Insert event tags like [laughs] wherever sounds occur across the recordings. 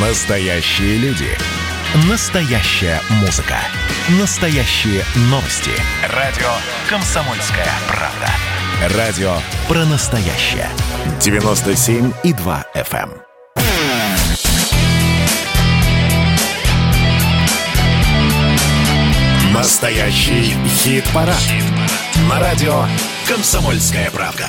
Настоящие люди. Настоящая музыка. Настоящие новости. Радио «Комсомольская правда». Радио про настоящее. 97,2 FM. эм. Настоящий хит-парад. На радио «Комсомольская правда».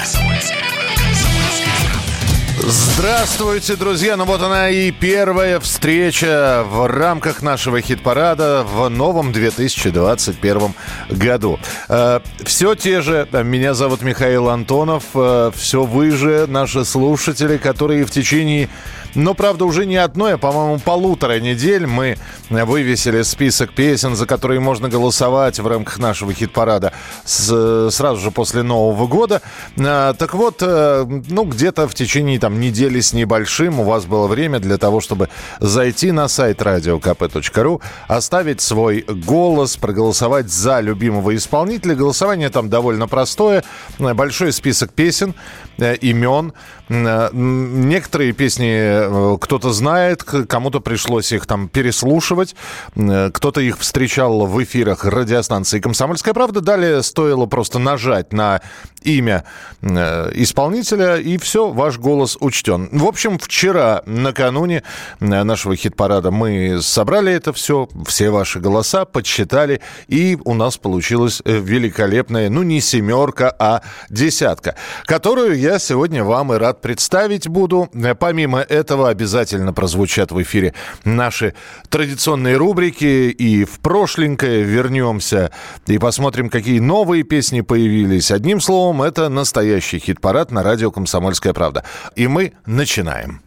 Здравствуйте, друзья! Ну вот она и первая встреча в рамках нашего хит-парада в новом 2021 году. Э, все те же. Меня зовут Михаил Антонов. Э, все вы же, наши слушатели, которые в течение но, правда, уже не одной, а, по-моему, полутора недель мы вывесили список песен, за которые можно голосовать в рамках нашего хит-парада с, сразу же после Нового года. А, так вот, э, ну, где-то в течение там недели с небольшим у вас было время для того, чтобы зайти на сайт radiokp.ru, оставить свой голос, проголосовать за любимого исполнителя. Голосование там довольно простое. Большой список песен, э, имен. Э, некоторые песни Э, кто-то знает, кому-то пришлось их там переслушивать, э, кто-то их встречал в эфирах радиостанции «Комсомольская правда». Далее стоило просто нажать на имя э, исполнителя, и все, ваш голос учтен. В общем, вчера, накануне нашего хит-парада, мы собрали это все, все ваши голоса, подсчитали, и у нас получилась великолепная, ну, не семерка, а десятка, которую я сегодня вам и рад представить буду. Помимо этого обязательно прозвучат в эфире наши традиционные рубрики, и в прошленькое вернемся и посмотрим, какие новые песни появились. Одним словом, словом, это настоящий хит-парад на радио «Комсомольская правда». И мы начинаем.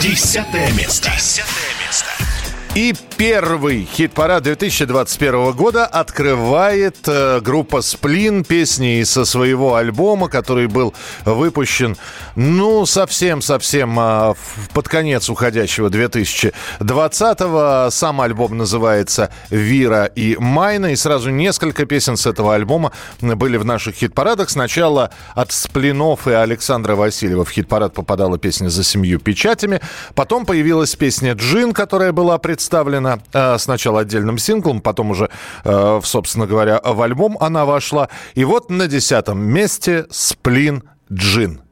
Десятое место. Десятое и первый хит-парад 2021 года открывает э, группа «Сплин» песни со своего альбома, который был выпущен, ну, совсем-совсем э, под конец уходящего 2020-го. Сам альбом называется «Вира и Майна», и сразу несколько песен с этого альбома были в наших хит-парадах. Сначала от «Сплинов» и Александра Васильева в хит-парад попадала песня «За семью печатями», потом появилась песня «Джин», которая была представлена представлена э, сначала отдельным синглом, потом уже, э, собственно говоря, в альбом она вошла. И вот на десятом месте «Сплин Джин».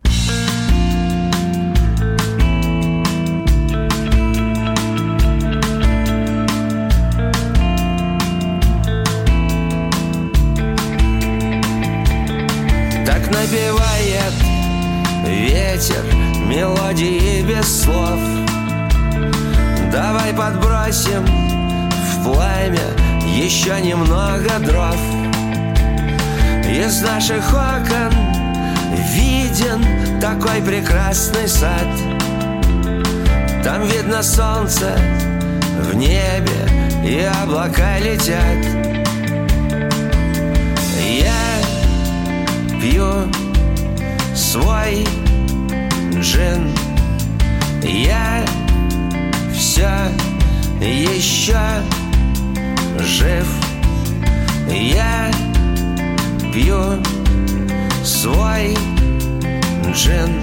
Такой прекрасный сад. Там видно солнце в небе и облака летят. Я пью свой джин. Я все еще жив. Я пью свой джин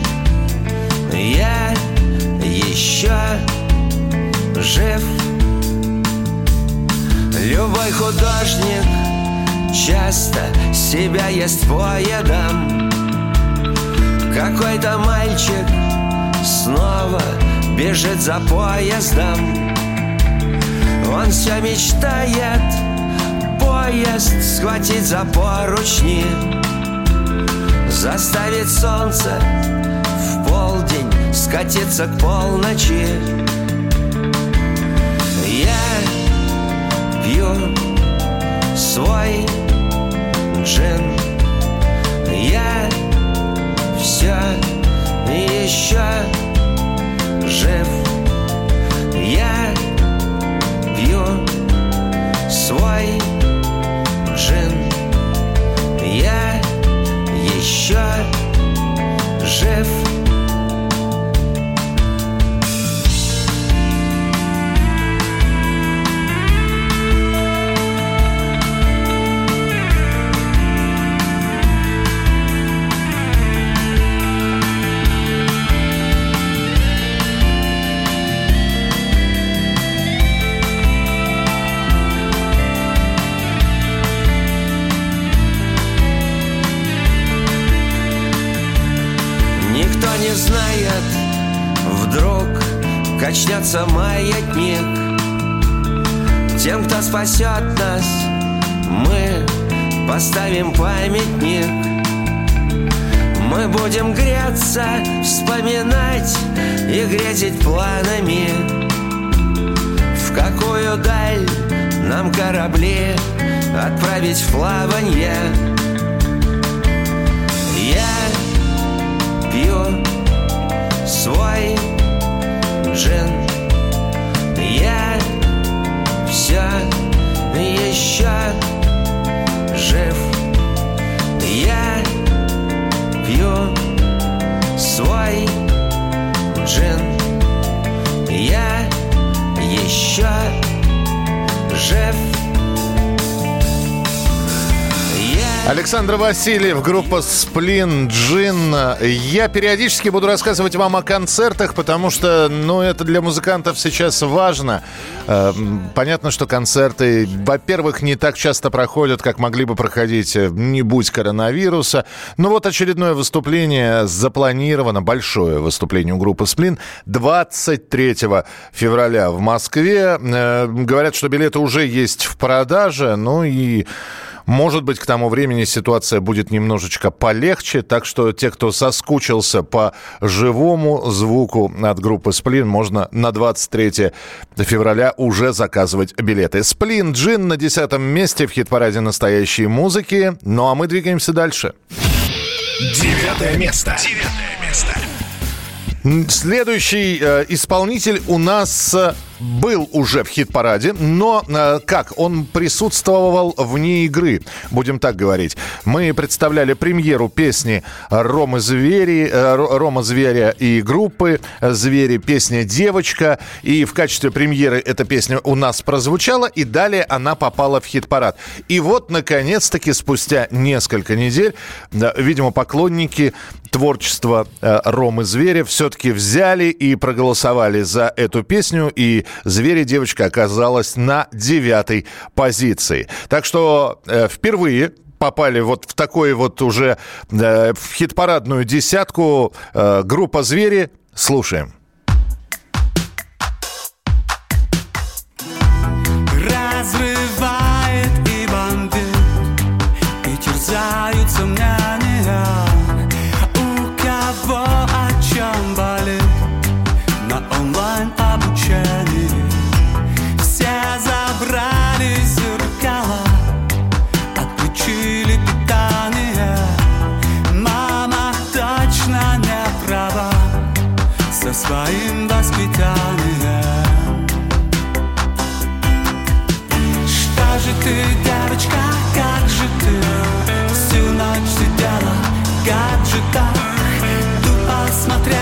Я еще жив. Любой художник часто себя ест поедом Какой-то мальчик снова бежит за поездом. Он все мечтает поезд схватить за поручни Заставить солнце в полдень скатиться к полночи. Я пью свой джин. Я все еще жив. Я пью свой джин еще жив качнется маятник Тем, кто спасет нас, мы поставим памятник. Мы будем греться, вспоминать и грезить планами. В какую даль нам корабли отправить в плаванье Я пью свой джин еще жив. Я пью свой джин. Я еще жив Александр Васильев, группа «Сплин Джин». Я периодически буду рассказывать вам о концертах, потому что, ну, это для музыкантов сейчас важно. Э, понятно, что концерты, во-первых, не так часто проходят, как могли бы проходить, э, не будь коронавируса. Но вот очередное выступление запланировано, большое выступление у группы «Сплин» 23 февраля в Москве. Э, говорят, что билеты уже есть в продаже, ну и... Может быть, к тому времени ситуация будет немножечко полегче, так что те, кто соскучился по живому звуку от группы «Сплин», можно на 23 февраля уже заказывать билеты. «Сплин Джин» на десятом месте в хит-параде настоящей музыки. Ну а мы двигаемся дальше. Девятое место. Девятое место. Следующий э, исполнитель у нас э, был уже в хит-параде, но э, как? Он присутствовал вне игры, будем так говорить. Мы представляли премьеру песни Ромы Звери, э, Рома Зверя и группы Звери, песня «Девочка». И в качестве премьеры эта песня у нас прозвучала, и далее она попала в хит-парад. И вот, наконец-таки, спустя несколько недель, э, видимо, поклонники творчества э, Ромы Зверя все-таки взяли и проголосовали за эту песню, и «Звери» девочка оказалась на девятой позиции. Так что э, впервые попали вот в такой вот уже э, в хит-парадную десятку э, группа «Звери». Слушаем. Своим воспитанием. Что же ты, девочка, как же ты? Всю ночь сидела, как же так Тупо смотрела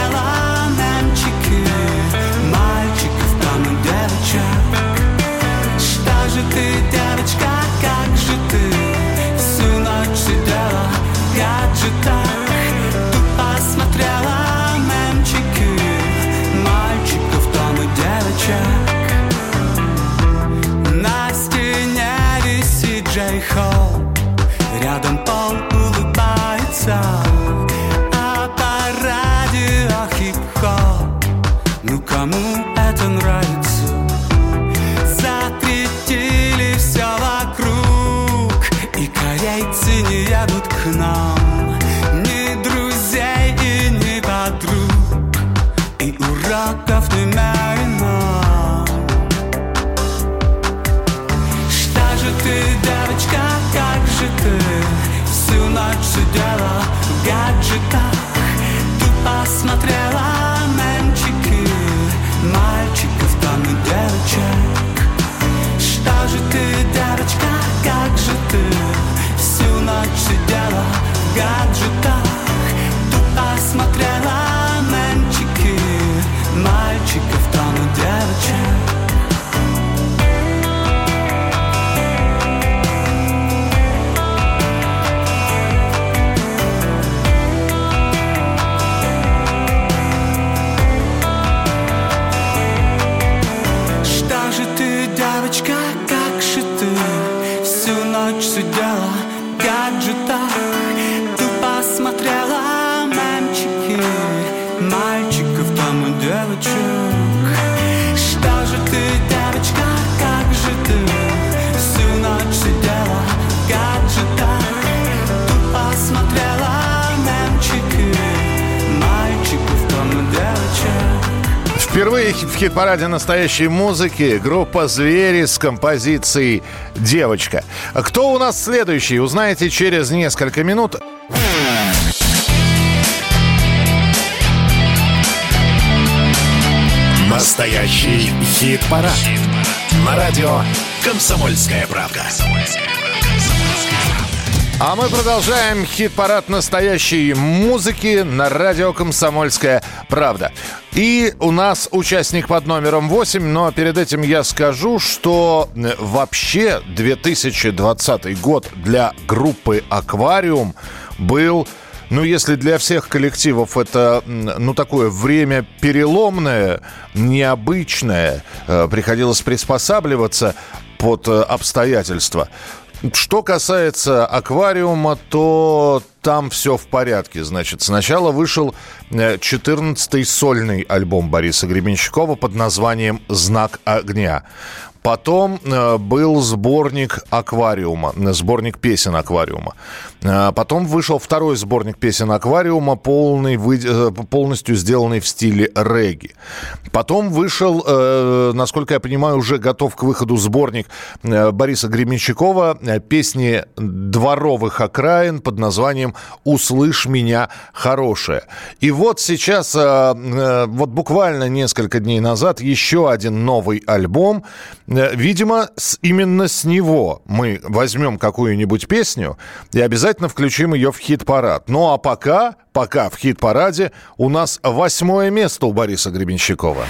в хит-параде настоящей музыки группа «Звери» с композицией «Девочка». Кто у нас следующий, узнаете через несколько минут. Настоящий хит-парад. На радио «Комсомольская правка». А мы продолжаем хит-парад настоящей музыки на радио «Комсомольская правда». И у нас участник под номером 8, но перед этим я скажу, что вообще 2020 год для группы «Аквариум» был ну, если для всех коллективов это, ну, такое время переломное, необычное, э, приходилось приспосабливаться под э, обстоятельства, что касается аквариума, то там все в порядке. Значит, сначала вышел 14-й сольный альбом Бориса Гребенщикова под названием «Знак огня». Потом э, был сборник «Аквариума», сборник песен «Аквариума». Э, потом вышел второй сборник песен «Аквариума», полный, э, полностью сделанный в стиле регги. Потом вышел, насколько я понимаю, уже готов к выходу сборник Бориса Гременщикова песни дворовых окраин под названием «Услышь меня, хорошая». И вот сейчас, вот буквально несколько дней назад, еще один новый альбом – Э, видимо, именно с него мы возьмем какую-нибудь песню и обязательно включим ее в хит-парад. Ну а пока, пока в хит-параде у нас восьмое место у Бориса Гребенщикова.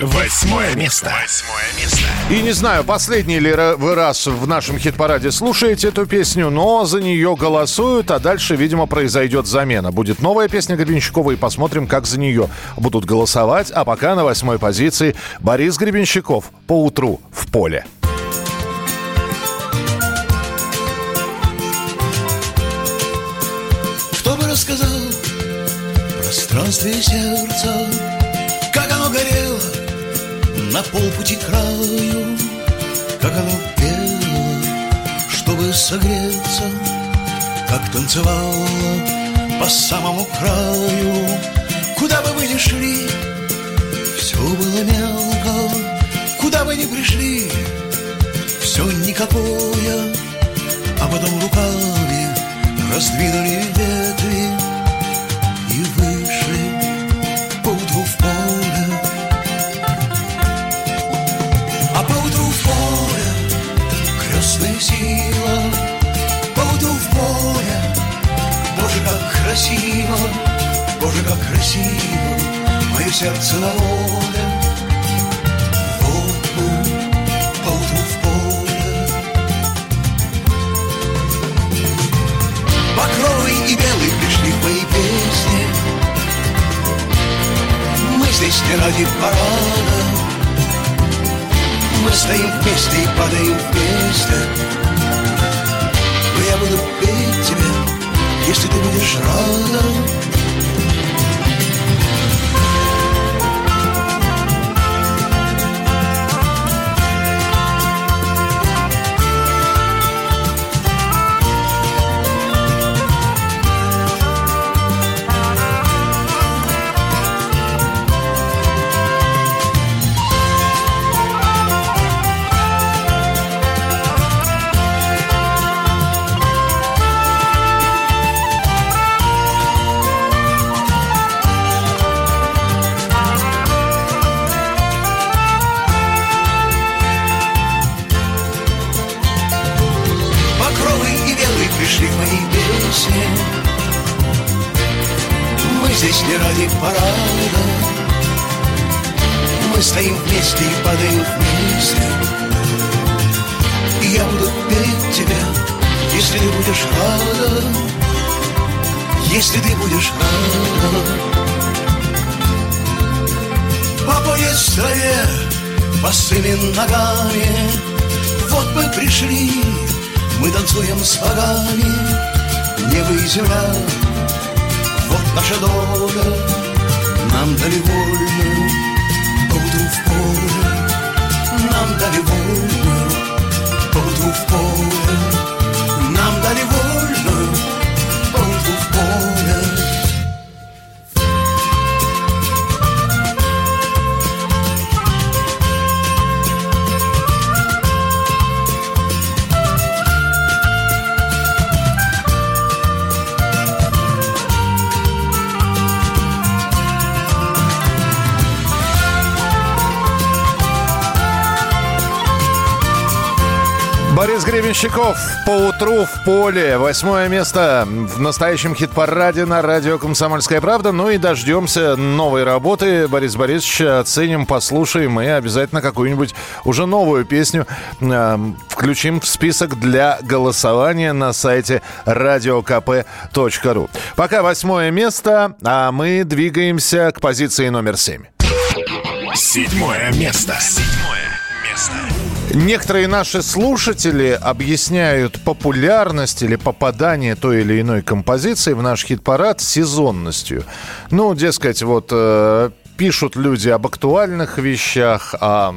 Восьмое место. Восьмое место. И не знаю, последний ли вы раз в нашем хит-параде слушаете эту песню, но за нее голосуют, а дальше, видимо, произойдет замена. Будет новая песня Гребенщикова, и посмотрим, как за нее будут голосовать. А пока на восьмой позиции Борис Гребенщиков по утру в поле. Пространстве сердца, как оно горело, на полпути краю, как оно пело, чтобы согреться, как танцевало по самому краю. Куда бы вы ни шли, все было мелко, куда бы ни пришли, все никакое, а потом руками раздвинули ветви красиво Боже, как красиво Мое сердце на воле. Вот мы поутру в поле. Багровый и белый пришли в мои песни. Мы здесь не ради парада. Мы стоим вместе и падаем вместе Но я буду если ты будешь рада падаю вниз. И я буду петь тебя, если ты будешь рада Если ты будешь рада По поезд траве, босыми ногами. Вот мы пришли, мы танцуем с богами. Небо и земля, вот наша дорога. Нам довольно Dale vuelta, por tu forma. Гребенщиков по утру в поле. Восьмое место в настоящем хит-параде на радио «Комсомольская правда». Ну и дождемся новой работы. Борис Борисович оценим, послушаем и обязательно какую-нибудь уже новую песню э, включим в список для голосования на сайте radiokp.ru. Пока восьмое место, а мы двигаемся к позиции номер семь. Седьмое место. Седьмое место. Некоторые наши слушатели объясняют популярность или попадание той или иной композиции в наш хит-парад сезонностью. Ну, дескать, вот э, пишут люди об актуальных вещах, о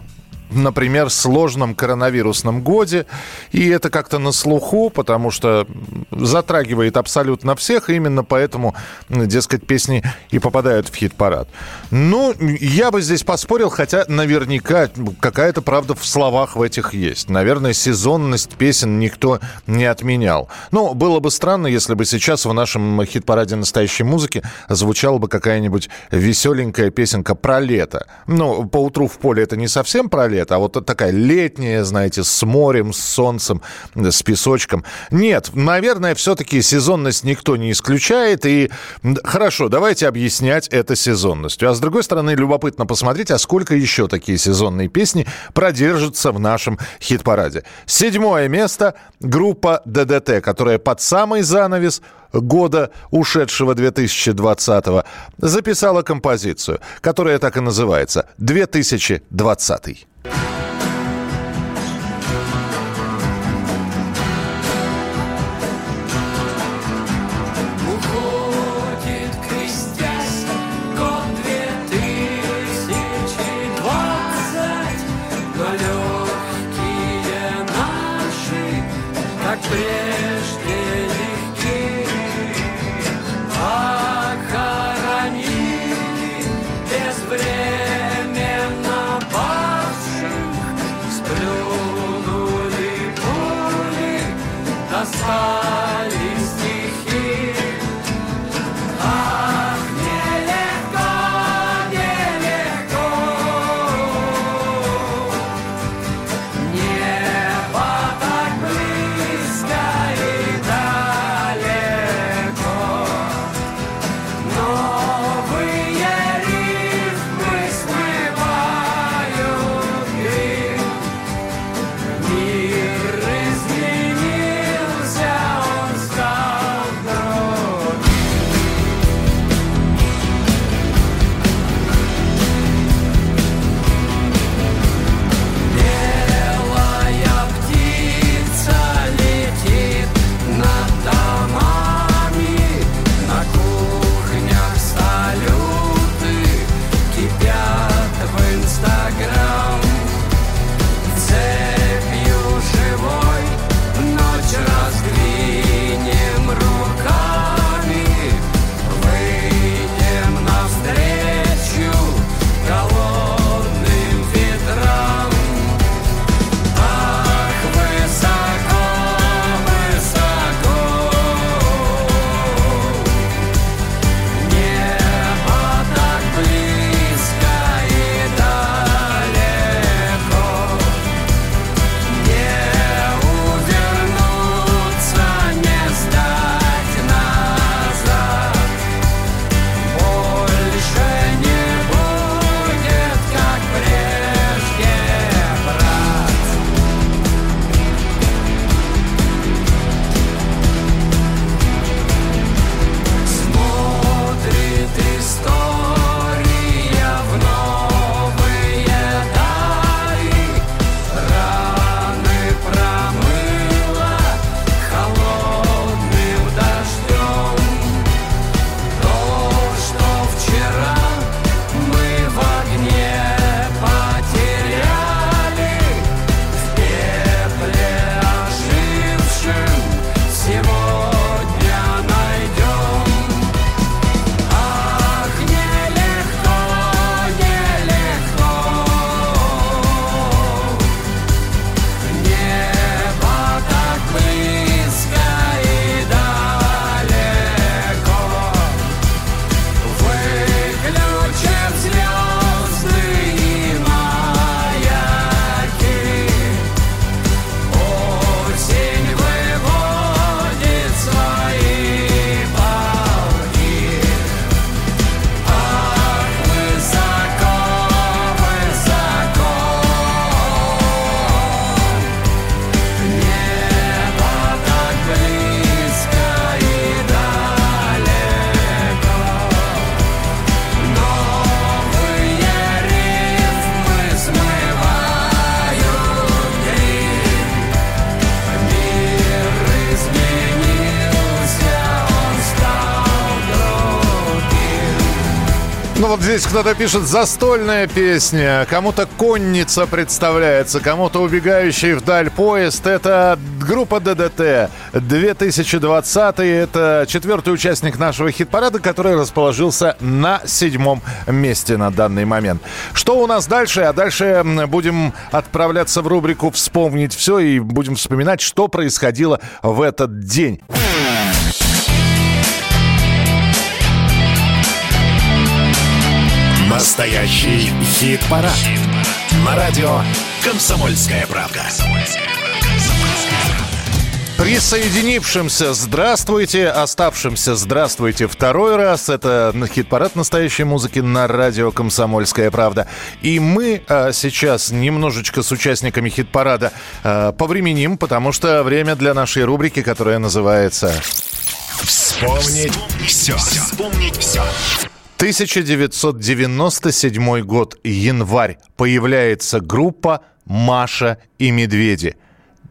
например, сложном коронавирусном годе. И это как-то на слуху, потому что затрагивает абсолютно всех. И именно поэтому, дескать, песни и попадают в хит-парад. Ну, я бы здесь поспорил, хотя наверняка какая-то правда в словах в этих есть. Наверное, сезонность песен никто не отменял. Но было бы странно, если бы сейчас в нашем хит-параде настоящей музыки звучала бы какая-нибудь веселенькая песенка про лето. Ну, по утру в поле это не совсем про лето, лето, а вот такая летняя, знаете, с морем, с солнцем, с песочком. Нет, наверное, все-таки сезонность никто не исключает. И хорошо, давайте объяснять это сезонностью. А с другой стороны, любопытно посмотреть, а сколько еще такие сезонные песни продержатся в нашем хит-параде. Седьмое место группа ДДТ, которая под самый занавес года ушедшего 2020 записала композицию, которая так и называется «2020». Вот здесь кто-то пишет застольная песня, кому-то конница представляется, кому-то убегающий вдаль поезд. Это группа ДДТ 2020. Это четвертый участник нашего хит-парада, который расположился на седьмом месте на данный момент. Что у нас дальше? А дальше будем отправляться в рубрику «Вспомнить все» и будем вспоминать, что происходило в этот день. Настоящий хит-парад. Хит На радио «Комсомольская правка». Присоединившимся здравствуйте, оставшимся здравствуйте второй раз. Это хит-парад настоящей музыки на радио «Комсомольская правда». И мы а, сейчас немножечко с участниками хит-парада а, повременим, потому что время для нашей рубрики, которая называется... Вспомнить все. Вспомнить все. 1997 год, январь. Появляется группа «Маша и медведи».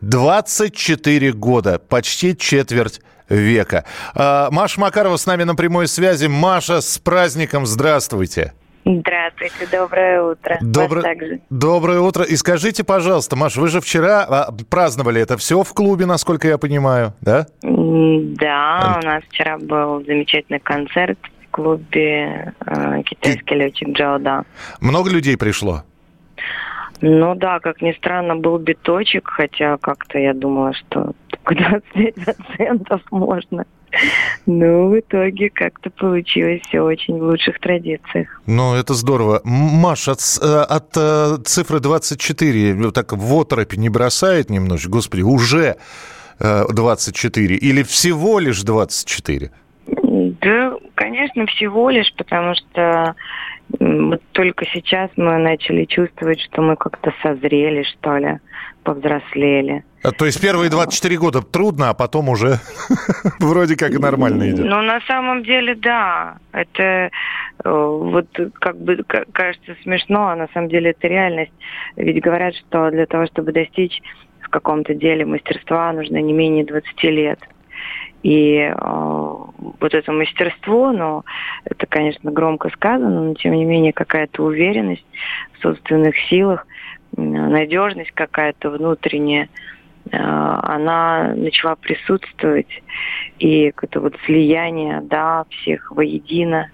24 года, почти четверть века. А, Маша Макарова с нами на прямой связи. Маша, с праздником, здравствуйте. Здравствуйте, доброе утро. Также. доброе утро. И скажите, пожалуйста, Маша, вы же вчера а, праздновали это все в клубе, насколько я понимаю, да? Да, у нас вчера был замечательный концерт клубе э, «Китайский летчик Джао Да». Много людей пришло? Ну да, как ни странно, был биточек, хотя как-то я думала, что только 25% можно. Но в итоге как-то получилось все очень в лучших традициях. Ну, это здорово. Маш, от, э, от, э, цифры 24 ну, так в оторопь не бросает немножечко? Господи, уже э, 24 или всего лишь 24? Да, конечно, всего лишь, потому что вот только сейчас мы начали чувствовать, что мы как-то созрели, что ли, повзрослели. А, То есть первые 24 года трудно, а потом уже [laughs] вроде как и нормально идет. Ну, на самом деле, да. Это э, вот как бы кажется смешно, а на самом деле это реальность. Ведь говорят, что для того, чтобы достичь в каком-то деле мастерства, нужно не менее 20 лет. И э, вот это мастерство, ну, это, конечно, громко сказано, но тем не менее какая-то уверенность в собственных силах, надежность какая-то внутренняя, э, она начала присутствовать. И это вот слияние, да, всех воедино,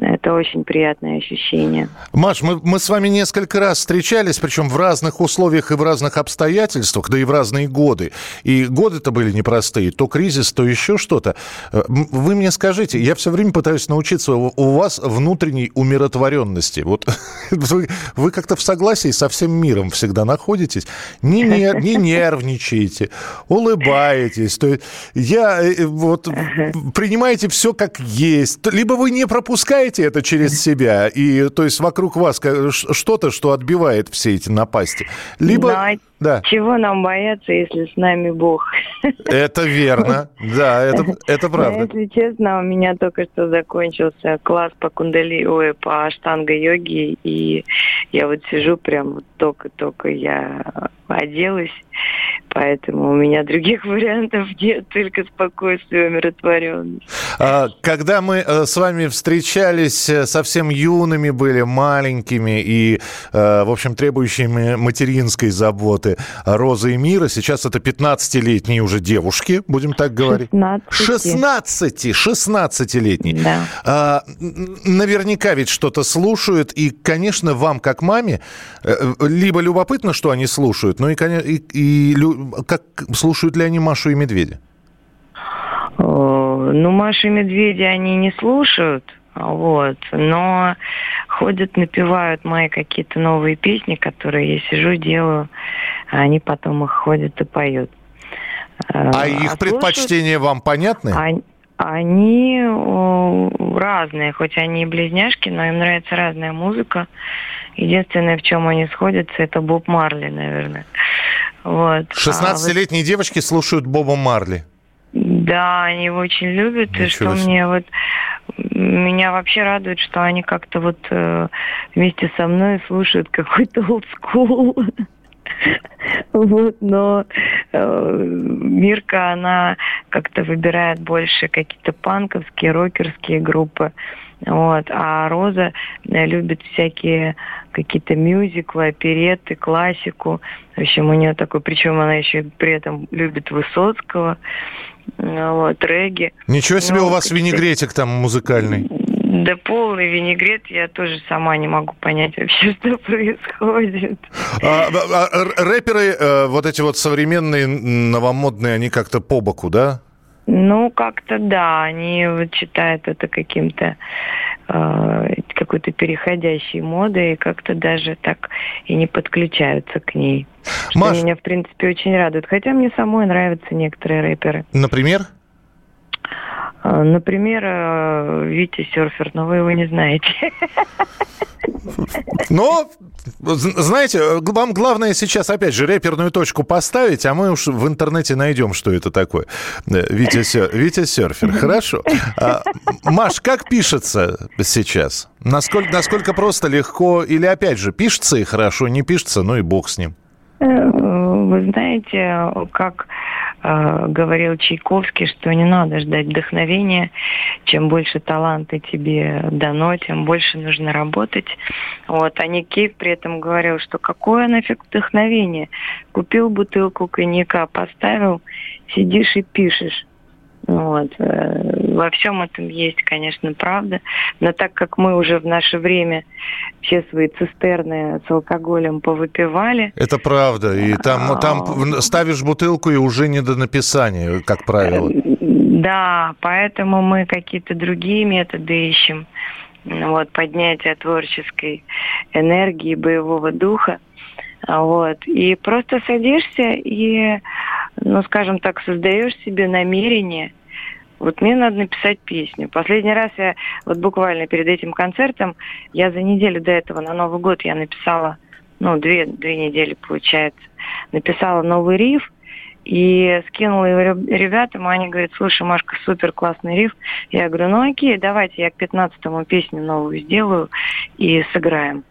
это очень приятное ощущение. Маш, мы, мы с вами несколько раз встречались, причем в разных условиях и в разных обстоятельствах, да и в разные годы. И годы-то были непростые, то кризис, то еще что-то. Э, Вы мне скажите, я все время пытаюсь научиться у вас внутренней умиротворенности. Вот [laughs] вы, вы как-то в согласии со всем миром всегда находитесь, не, нер- [laughs] не нервничаете, улыбаетесь. То есть я э, вот принимаете все как есть. Либо вы не пропускаете это через себя, и то есть вокруг вас что-то, что отбивает все эти напасти. Либо... Ну, Да, Чего нам бояться, если с нами Бог? это верно. Да, это, это Но, правда. если честно, у меня только что закончился класс по кундали, ой, по аштанга-йоге, и я вот сижу прям вот только-только я оделась, поэтому у меня других [laughs] вариантов нет, только спокойствие и умиротворенность. А, Когда мы э, с вами встречались, э, совсем юными были, маленькими и, э, в общем, требующими материнской заботы Розы и Мира, сейчас это 15-летние уже девушки, будем так говорить. 16. 16, 16-летние. Да. А, наверняка ведь что-то слушают, и, конечно, вам, как маме, э, либо любопытно, что они слушают, ну и, и, и как слушают ли они Машу и Медведя? О, Ну, Маши и Медведи они не слушают, вот, но ходят, напевают мои какие-то новые песни, которые я сижу, делаю, а они потом их ходят и поют. Э, А их слушают предпочтения вам понятны? они- Они разные, хоть они и близняшки, но им нравится разная музыка. Единственное, в чем они сходятся, это Боб Марли, наверное. Вот. А вот 16-летние девочки слушают Боба Марли. да, они его очень любят, и Ничего что себе. мне вот меня вообще радует, что они как-то вот э, вместе со мной слушают какой-то school. Вот, но э, Мирка, она как-то выбирает больше какие-то панковские, рокерские группы. Вот. А Роза э, любит всякие какие-то мюзиклы, оперетты, классику. В общем, у нее такой, причем она еще при этом любит Высоцкого, вот, регги. Ничего себе Ну, у вас винегретик там музыкальный. Да полный винегрет, я тоже сама не могу понять вообще, [laughs] что происходит. А, а, р- рэперы, э, вот эти вот современные, новомодные, они как-то по боку, да? Ну, как-то да, они вот считают это каким-то какой-то переходящей модой и как-то даже так и не подключаются к ней. Что Маш- меня, в принципе, очень радует. Хотя мне самой нравятся некоторые рэперы. Например? Э, Например, э, Витя Серфер, но вы его не знаете. [laughs] Но, знаете, э, вам главное сейчас, опять же, рэперную точку поставить, а мы уж в интернете найдем, что это такое. Э, Витя, Витя Серфер, хорошо. А, Маш, как пишется сейчас? Насколько, насколько просто, легко? Или, опять же, пишется и хорошо, не пишется, ну и бог с ним. Вы знаете, как э, говорил Чайковский, что не надо ждать вдохновения. Чем больше таланта тебе дано, тем больше нужно работать. Вот. А Ник Кейв при этом говорил, что какое нафиг вдохновение. Купил бутылку коньяка, поставил, сидишь и пишешь. Вот. э, Во всем этом есть, конечно, правда. Но так как мы уже в наше время все свои цистерны с алкоголем повыпивали, Это правда. И там, там ставишь бутылку и уже не до написания, как правило. Да, поэтому мы какие-то другие методы ищем. Вот, поднятие творческой энергии, боевого духа. А, Вот. И просто садишься и, ну, скажем так, создаешь себе намерение. Вот мне надо написать песню. Последний раз я, вот буквально перед этим концертом, я за неделю до этого, на Новый год, я написала, ну, две, две недели, получается, написала новый риф, и скинула его реб- ребятам, и они говорят, слушай, Машка, супер классный риф. Я говорю, ну окей, давайте я к 15-му песню новую сделаю и сыграем.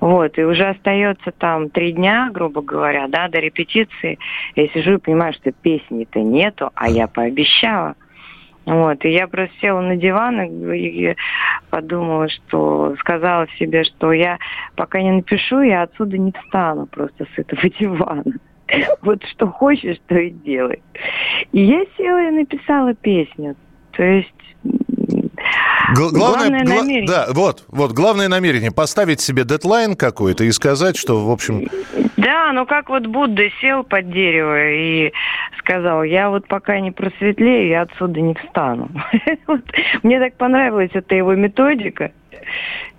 Вот, и уже остается там три дня, грубо говоря, да, до репетиции. Я сижу и понимаю, что песни-то нету, а я пообещала. Вот, и я просто села на диван и подумала, что сказала себе, что я пока не напишу, я отсюда не встану просто с этого [laughs] дивана. Вот что хочешь, то и делай. И я села и написала песню. То есть Гл- Главное гла- намерение. Да, вот, вот, главное намерение. Поставить себе дедлайн какой-то и сказать, что, в общем, Да, ну как вот Будда сел под дерево и сказал, я вот пока не просветлею, я отсюда не встану. [laughs] Мне так понравилась эта его методика.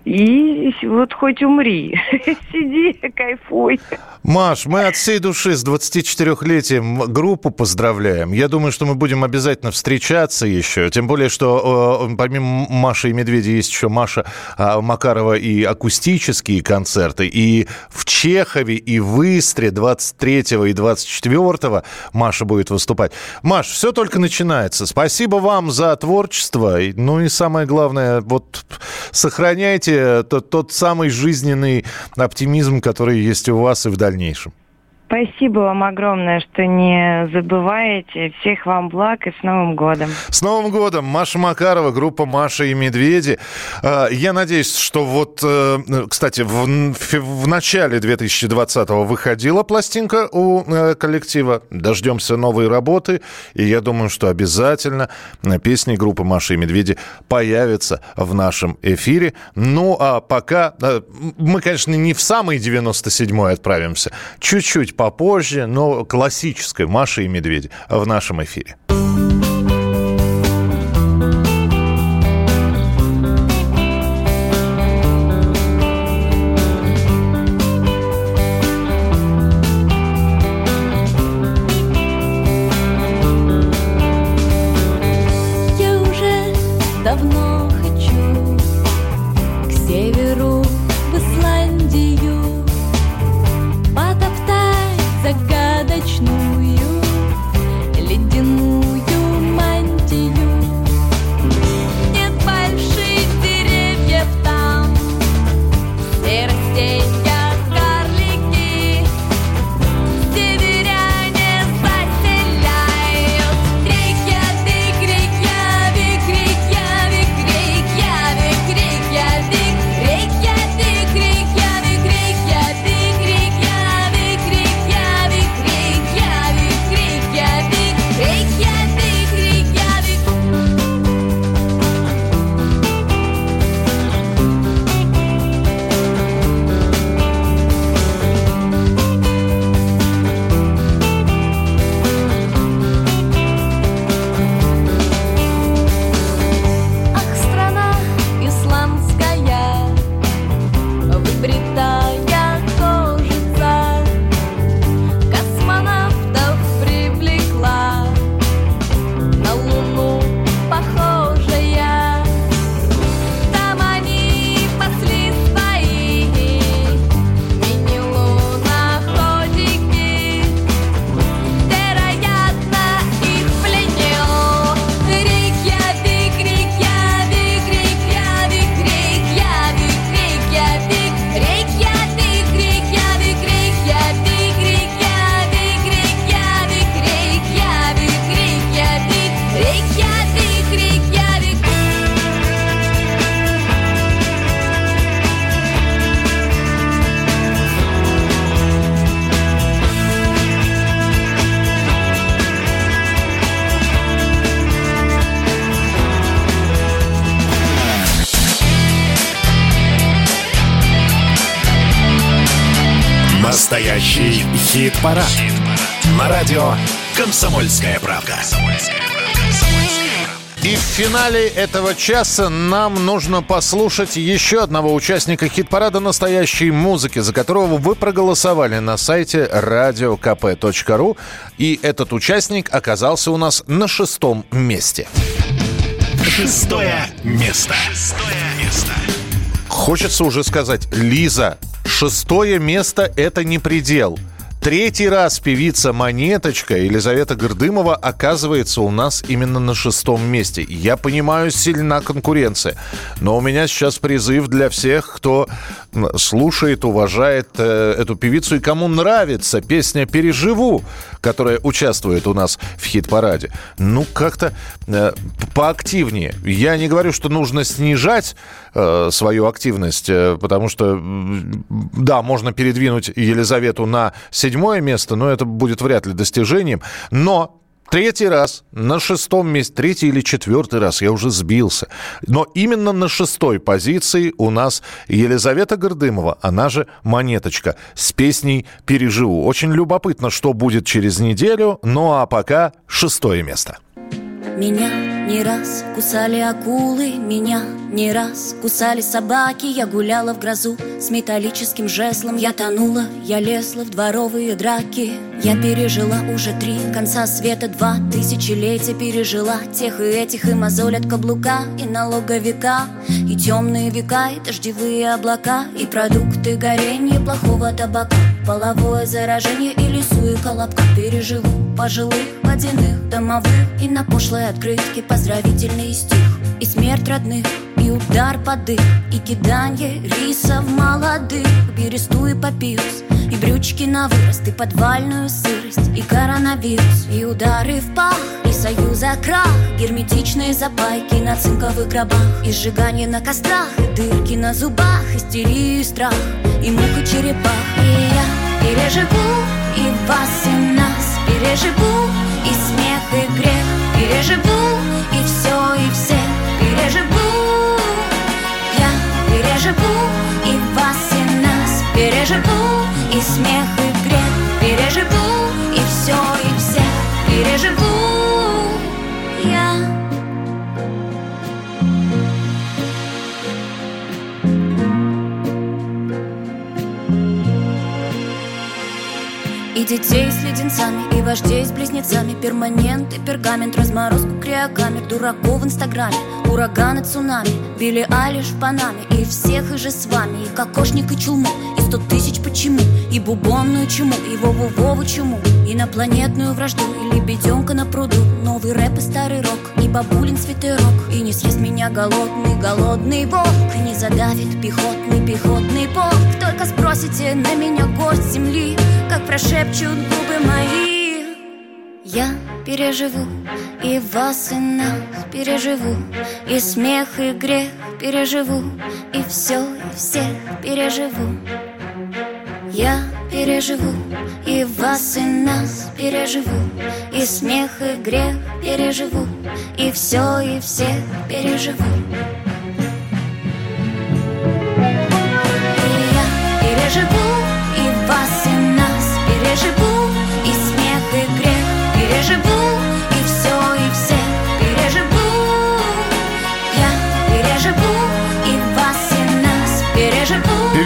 И вот хоть умри, [laughs] сиди, кайфуй. Маш, мы от всей души с 24-летием группу поздравляем. Я думаю, что мы будем обязательно встречаться еще. Тем более, что э, помимо Маши и Медведя есть еще Маша э, Макарова и акустические концерты. И в Чехове, и в Истре 23 и 24 Маша будет выступать. Маш, все только начинается. Спасибо вам за творчество. Ну и самое главное, вот сохраняйте тот, тот самый жизненный оптимизм, который есть у вас и в дальнейшем. Спасибо вам огромное, что не забываете. Всех вам благ и с Новым годом. С Новым годом! Маша Макарова, группа «Маша и Медведи». А, Я надеюсь, что вот, э, кстати, в, в- начале 2020-го выходила пластинка у э, коллектива. Дождемся новой работы. И я думаю, что обязательно песни группы «Маша и Медведи» появятся в нашем эфире. Ну, а пока... э, Мы, конечно, не в самый 97-й отправимся. Чуть-чуть попозже, но классической «Маша и Медведи» в нашем эфире. Настоящий хит-парад. На радио «Комсомольская правка». И в финале этого часа нам нужно послушать еще одного участника хит-парада настоящей музыки, за которого вы проголосовали на сайте radiokp.ru. И этот участник оказался у нас на шестом месте. Шестое место. Шестое место. Хочется уже сказать, Лиза, шестое место – это не предел. Третий раз певица Монеточка Елизавета Гордымова оказывается у нас именно на шестом месте. Я понимаю, сильна конкуренция. Но у меня сейчас призыв для всех, кто слушает, уважает э, эту певицу и кому нравится песня «Переживу», которая участвует у нас в хит-параде. Ну, как-то э, поактивнее. Я не говорю, что нужно снижать э, свою активность, э, потому что, да, можно передвинуть Елизавету на седьмое место, но это будет вряд ли достижением. Но Третий раз, на шестом месте, третий или четвертый раз, я уже сбился. Но именно на шестой позиции у нас Елизавета Гордымова, она же Монеточка, с песней «Переживу». Очень любопытно, что будет через неделю, ну а пока шестое место. Меня не раз кусали акулы, меня не раз кусали собаки. Я гуляла в грозу с металлическим жезлом. Я тонула, я лезла в дворовые драки. Я пережила уже три конца света Два тысячелетия пережила Тех и этих и мозоль от каблука И налоговика, и темные века И дождевые облака, и продукты горения Плохого табака, половое заражение И лесу и колобка. Переживу Пожилых, водяных, домовых И на пошлой открытке поздравительный стих. И смерть родных, и удар под дых И киданье рисов молодых. Бересту и папирус И брючки на вырост И подвальную сырость И коронавирус И удары в пах И союза крах. Герметичные запайки На цинковых гробах И сжигание на кострах И дырки на зубах Истерию и страх И мука черепах. И я переживу И вас, и нас переживу И смех, и грех переживу И все, и всех переживу. Я переживу и вас, и нас переживу И смех, и грех переживу И все, и всех переживу. Я И детей с леденцами, вождей с близнецами Перманент и пергамент, разморозку криокамер Дураков в инстаграме, ураганы, цунами Билли Алиш в Панаме, и всех и же с вами И кокошник, и чулму, и сто тысяч почему И бубонную чуму, и Вову-Вову чуму Инопланетную вражду, и лебеденка на пруду Новый рэп и старый рок, и бабулин свитерок И не съест меня голодный, голодный волк не задавит пехотный, пехотный полк Только спросите на меня горсть земли Как прошепчут губы мои Я переживу и вас, и нас переживу И смех, и грех переживу И все, и всех переживу. Я переживу и вас, и нас переживу И смех, и грех переживу И все, и всех переживу переживу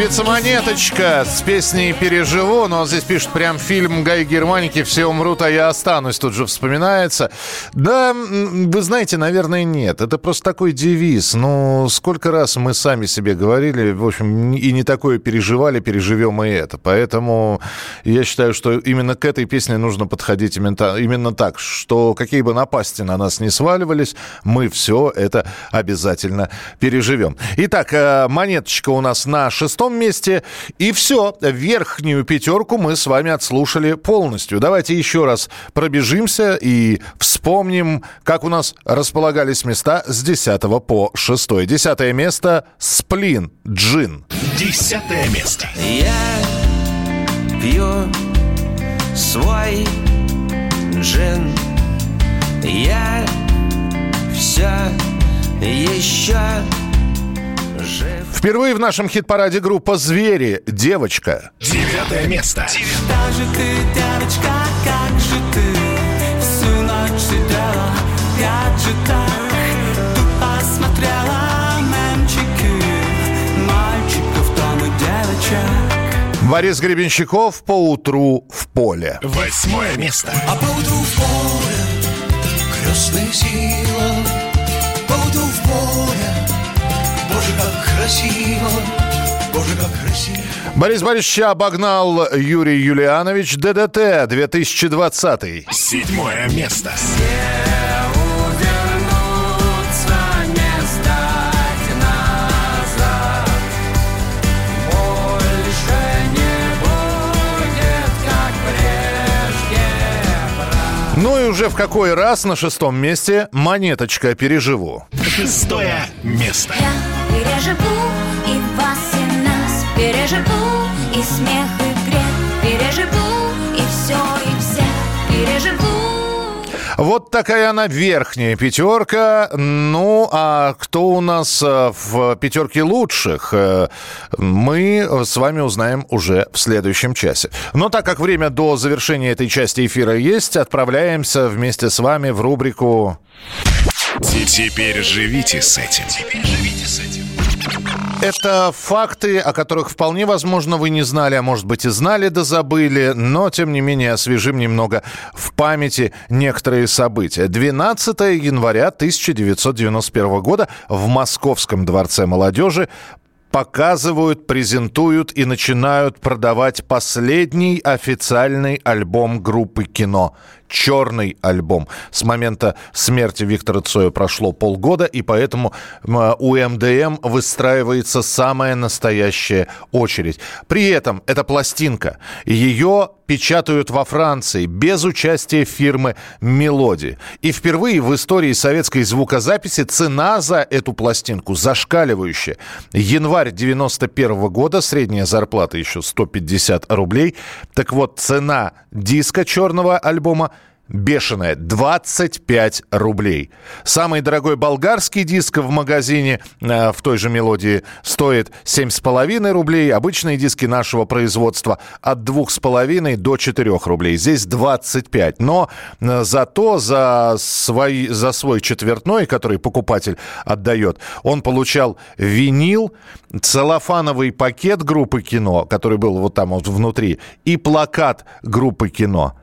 Певица Монеточка с песней «Переживу». Но здесь пишет прям фильм Гай Германики «Все умрут, а я останусь». Тут же вспоминается. Да, вы знаете, наверное, нет. Это просто такой девиз. Ну, сколько раз мы сами себе говорили, в общем, и не такое переживали, переживем и это. Поэтому я считаю, что именно к этой песне нужно подходить именно, именно так, что какие бы напасти на нас не сваливались, мы все это обязательно переживем. Итак, э, Монеточка у нас на шестом месте. И все, верхнюю пятерку мы с вами отслушали полностью. Давайте еще раз пробежимся и вспомним, как у нас располагались места с 10 по 6. Десятое место «Сплин», «Джин». Десятое место. Я пью свой джин Я все еще Впервые в нашем хит-параде группа «Звери». Девочка. Девятое место. Даже ты, девочка, как же ты Всю ночь сидела в гаджетах Тупо смотрела мемчики Мальчиков там и девочек Борис Гребенщиков по утру в поле. Восьмое место. А поутру в поле крестная сила, Боже, как красиво, Боже, как красиво. Борис Борисович обогнал Юрий Юлианович ДДТ 2020. Седьмое место. Увернуться, не сдать назад Больше не будет, как прежде Ну и уже в какой раз на шестом месте монеточка «Переживу». Шестое место. Я переживу и вас, и нас Переживу и смех, и грех Переживу и все, и всех Переживу Вот такая она верхняя пятерка. Ну, а кто у нас э, в пятерке лучших, э, мы с вами узнаем уже в следующем часе. Но так как время до завершения этой части эфира есть, отправляемся вместе с вами в рубрику Те- Теперь живите с этим. Теперь живите с этим. Это факты, о которых вполне возможно вы не знали, а может быть и знали да забыли, но тем не менее освежим немного в памяти некоторые события. 12 января 1991 года в Московском дворце молодежи показывают, презентуют и начинают продавать последний официальный альбом группы кино. Черный альбом. С момента смерти Виктора Цоя прошло полгода, и поэтому у МДМ выстраивается самая настоящая очередь. При этом эта пластинка, ее печатают во Франции без участия фирмы «Мелоди». И впервые в истории советской звукозаписи цена за эту пластинку зашкаливающая. Январь 91 года, средняя зарплата еще 150 рублей. Так вот, цена диска черного альбома Бешеная, 25 рублей. Самый дорогой болгарский диск в магазине э, в той же мелодии стоит 7,5 рублей. Обычные диски нашего производства от 2,5 до 4 рублей. Здесь 25. Но э, зато за, свои, за свой четвертной, который покупатель отдает, он получал винил, целлофановый пакет группы кино, который был вот там вот внутри, и плакат группы кино.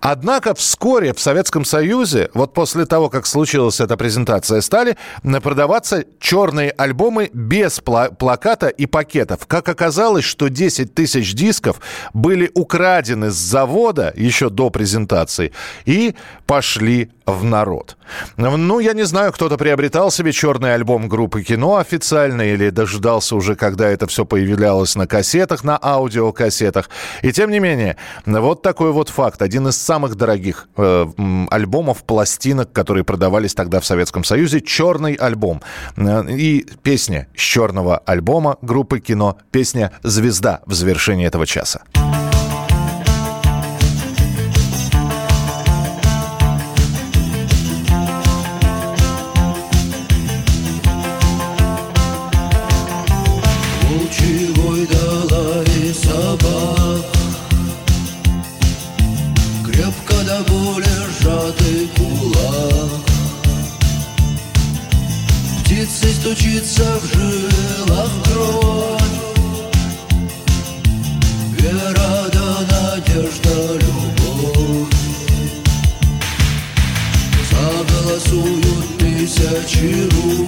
Однако вскоре в Советском Союзе, вот после того, как случилась эта презентация, стали продаваться черные альбомы без пла- плаката и пакетов. Как оказалось, что 10 тысяч дисков были украдены с завода еще до презентации и пошли в народ. Ну, я не знаю, кто-то приобретал себе черный альбом группы кино официально или дождался уже, когда это все появлялось на кассетах, на аудиокассетах. И тем не менее, вот такой вот факт. Один из самых дорогих э, альбомов, пластинок, которые продавались тогда в Советском Союзе. Черный альбом. Э, И песня с черного альбома группы кино. Песня «Звезда» в завершении этого часа. tiro.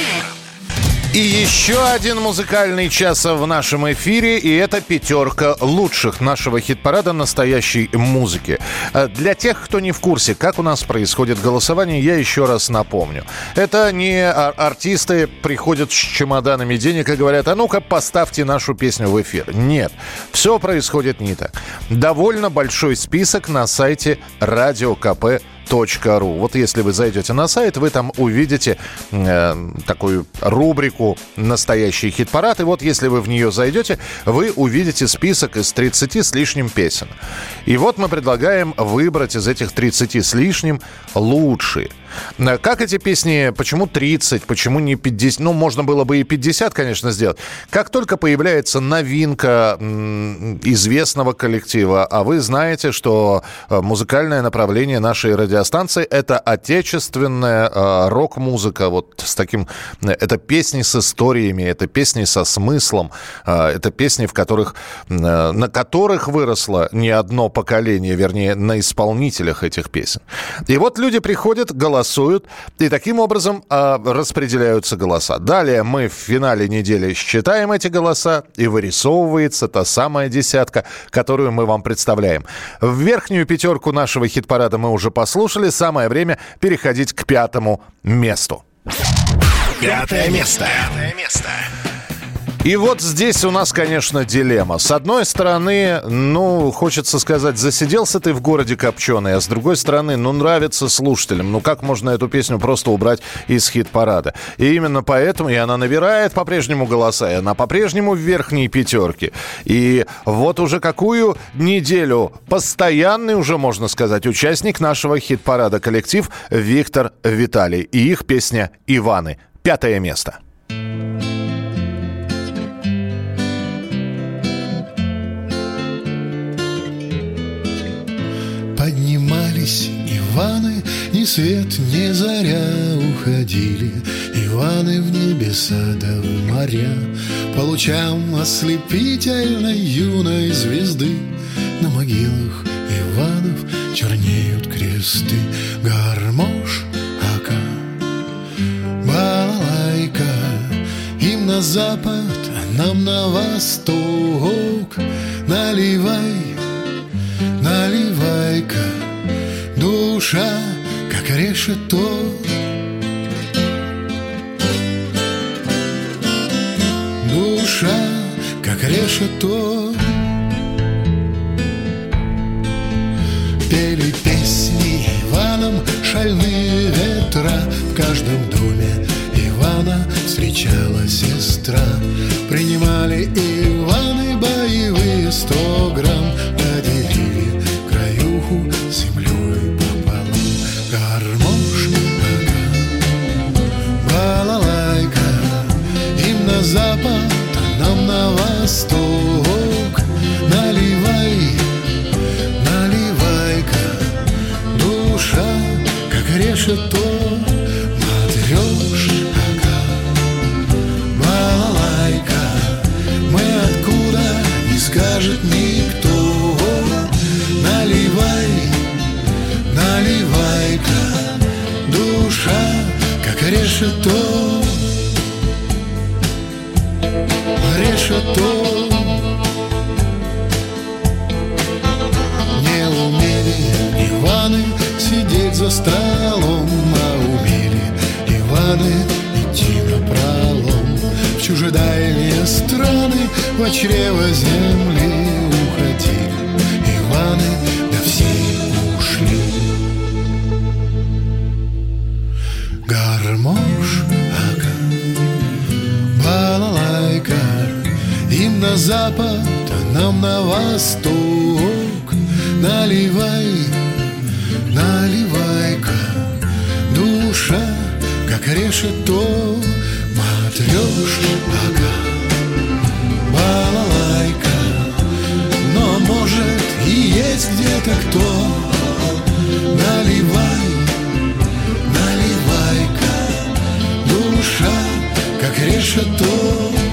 И еще один музыкальный час в нашем эфире, и это пятерка лучших нашего хит-парада настоящей музыки. Э, Для тех, кто не в курсе, как у нас происходит голосование, я еще раз напомню. Это не ар- артисты приходят с чемоданами денег и говорят, а ну-ка поставьте нашу песню в эфир. Нет, все происходит не так. Довольно большой список на сайте радиокп ру. Вот если вы зайдете на сайт, вы там увидите э, такую рубрику «Настоящий хит-парад». И вот если вы в нее зайдете, вы увидите список из 30 с лишним песен. И вот мы предлагаем выбрать из этих 30 с лишним лучшие. Э, Как эти песни, почему 30, почему не 50? Ну, можно было бы и 50, конечно, сделать. Как только появляется новинка известного коллектива, а вы знаете, что э, музыкальное направление нашей радиостанции – это отечественная э, рок-музыка, вот с таким... Это песни с историями, это песни со смыслом, это песни, в которых, на которых выросло не одно поколение, вернее, на исполнителях этих песен. И вот люди приходят, голосуют, и таким образом э, распределяются голоса. Далее мы в финале недели считаем эти голоса, и вырисовывается та самая десятка, которую мы вам представляем. В верхнюю пятерку нашего хит-парада мы уже послушали. Самое время переходить к пятому месту. Пятое место. Пятое место. И вот здесь у нас, конечно, дилемма. С одной стороны, ну, хочется сказать, засиделся ты в городе Копченый, а с другой стороны, ну, нравится слушателям. Ну, как можно эту песню просто убрать из хит-парада? И именно поэтому и она набирает по-прежнему голоса, и она по-прежнему в верхней пятерке. И вот уже какую неделю постоянный уже, можно сказать, участник нашего хит-парада коллектив Виктор Виталий. И их песня «Иваны». Пятое место. Поднимались Иваны, ни свет, ни заря Уходили. Иваны в небеса да в моря. По лучам ослепительной юной звезды. На могилах Иванов чернеют кресты. Гармош, ака, балалайка Им на запад, а нам на восток. Наливай душа, как решето Душа, как решето Пели песни Иваном шальные ветра. В каждом доме Ивана встречала сестра. Принимали Иваны боевые сто грамм страны, в чрево земли уходили Иваны, да все ушли гармошка, балалайка, им на запад, а нам на восток. Наливай, наливай-ка, душа, как решето, матрешка, есть где-то кто, наливай, наливай-ка, душа, как решето.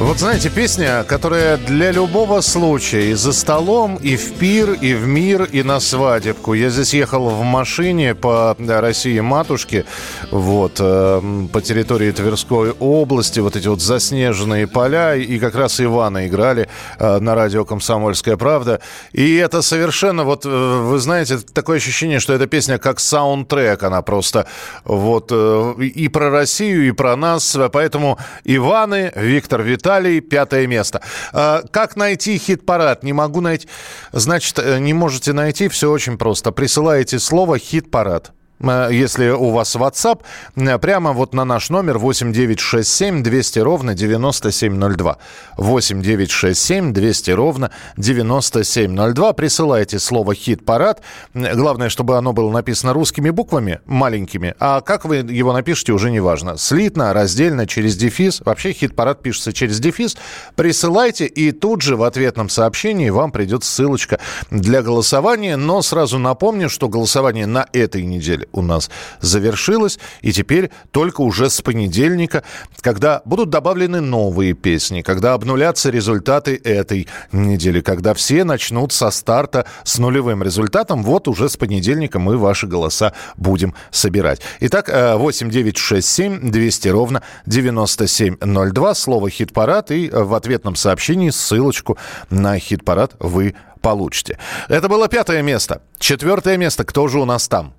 Вот знаете, песня, которая для любого случая и за столом, и в пир, и в мир, и на свадебку. Я здесь ехал в машине по России матушке, вот, э, по территории Тверской области, вот эти вот заснеженные поля, и как раз Ивана играли э, на радио «Комсомольская правда». И это совершенно, вот, э, вы знаете, такое ощущение, что эта песня как саундтрек, она просто вот э, и про Россию, и про нас. Поэтому Иваны, Виктор Виталий, пятое место. А, Как найти хит-парад? Не могу найти. Значит, э, не можете найти, все очень просто. Присылаете слово «хит-парад». Э, Если у вас WhatsApp, э, прямо вот на наш номер 8967 200 ровно 9702. 8967 200 ровно 9702. Присылайте слово «хит-парад». Э, Главное, чтобы оно было написано русскими буквами, маленькими. А как вы его напишете, уже не важно. Слитно, раздельно, через дефис. Вообще хит-парад пишется через дефис. Присылайте, и тут же в ответном сообщении вам придет ссылочка для голосования. Но сразу напомню, что голосование на этой неделе у нас завершилось. И теперь только уже с понедельника, когда будут добавлены новые песни, когда обнулятся результаты этой недели, когда все начнут со старта с нулевым результатом, вот уже с понедельника мы ваши голоса будем собирать. Итак, э, 8 9 6 7 200 ровно 9702, слово «хит-парад», и э, в ответном сообщении ссылочку на хит-парад вы получите. Это было пятое место. Четвертое место. Кто же у нас там?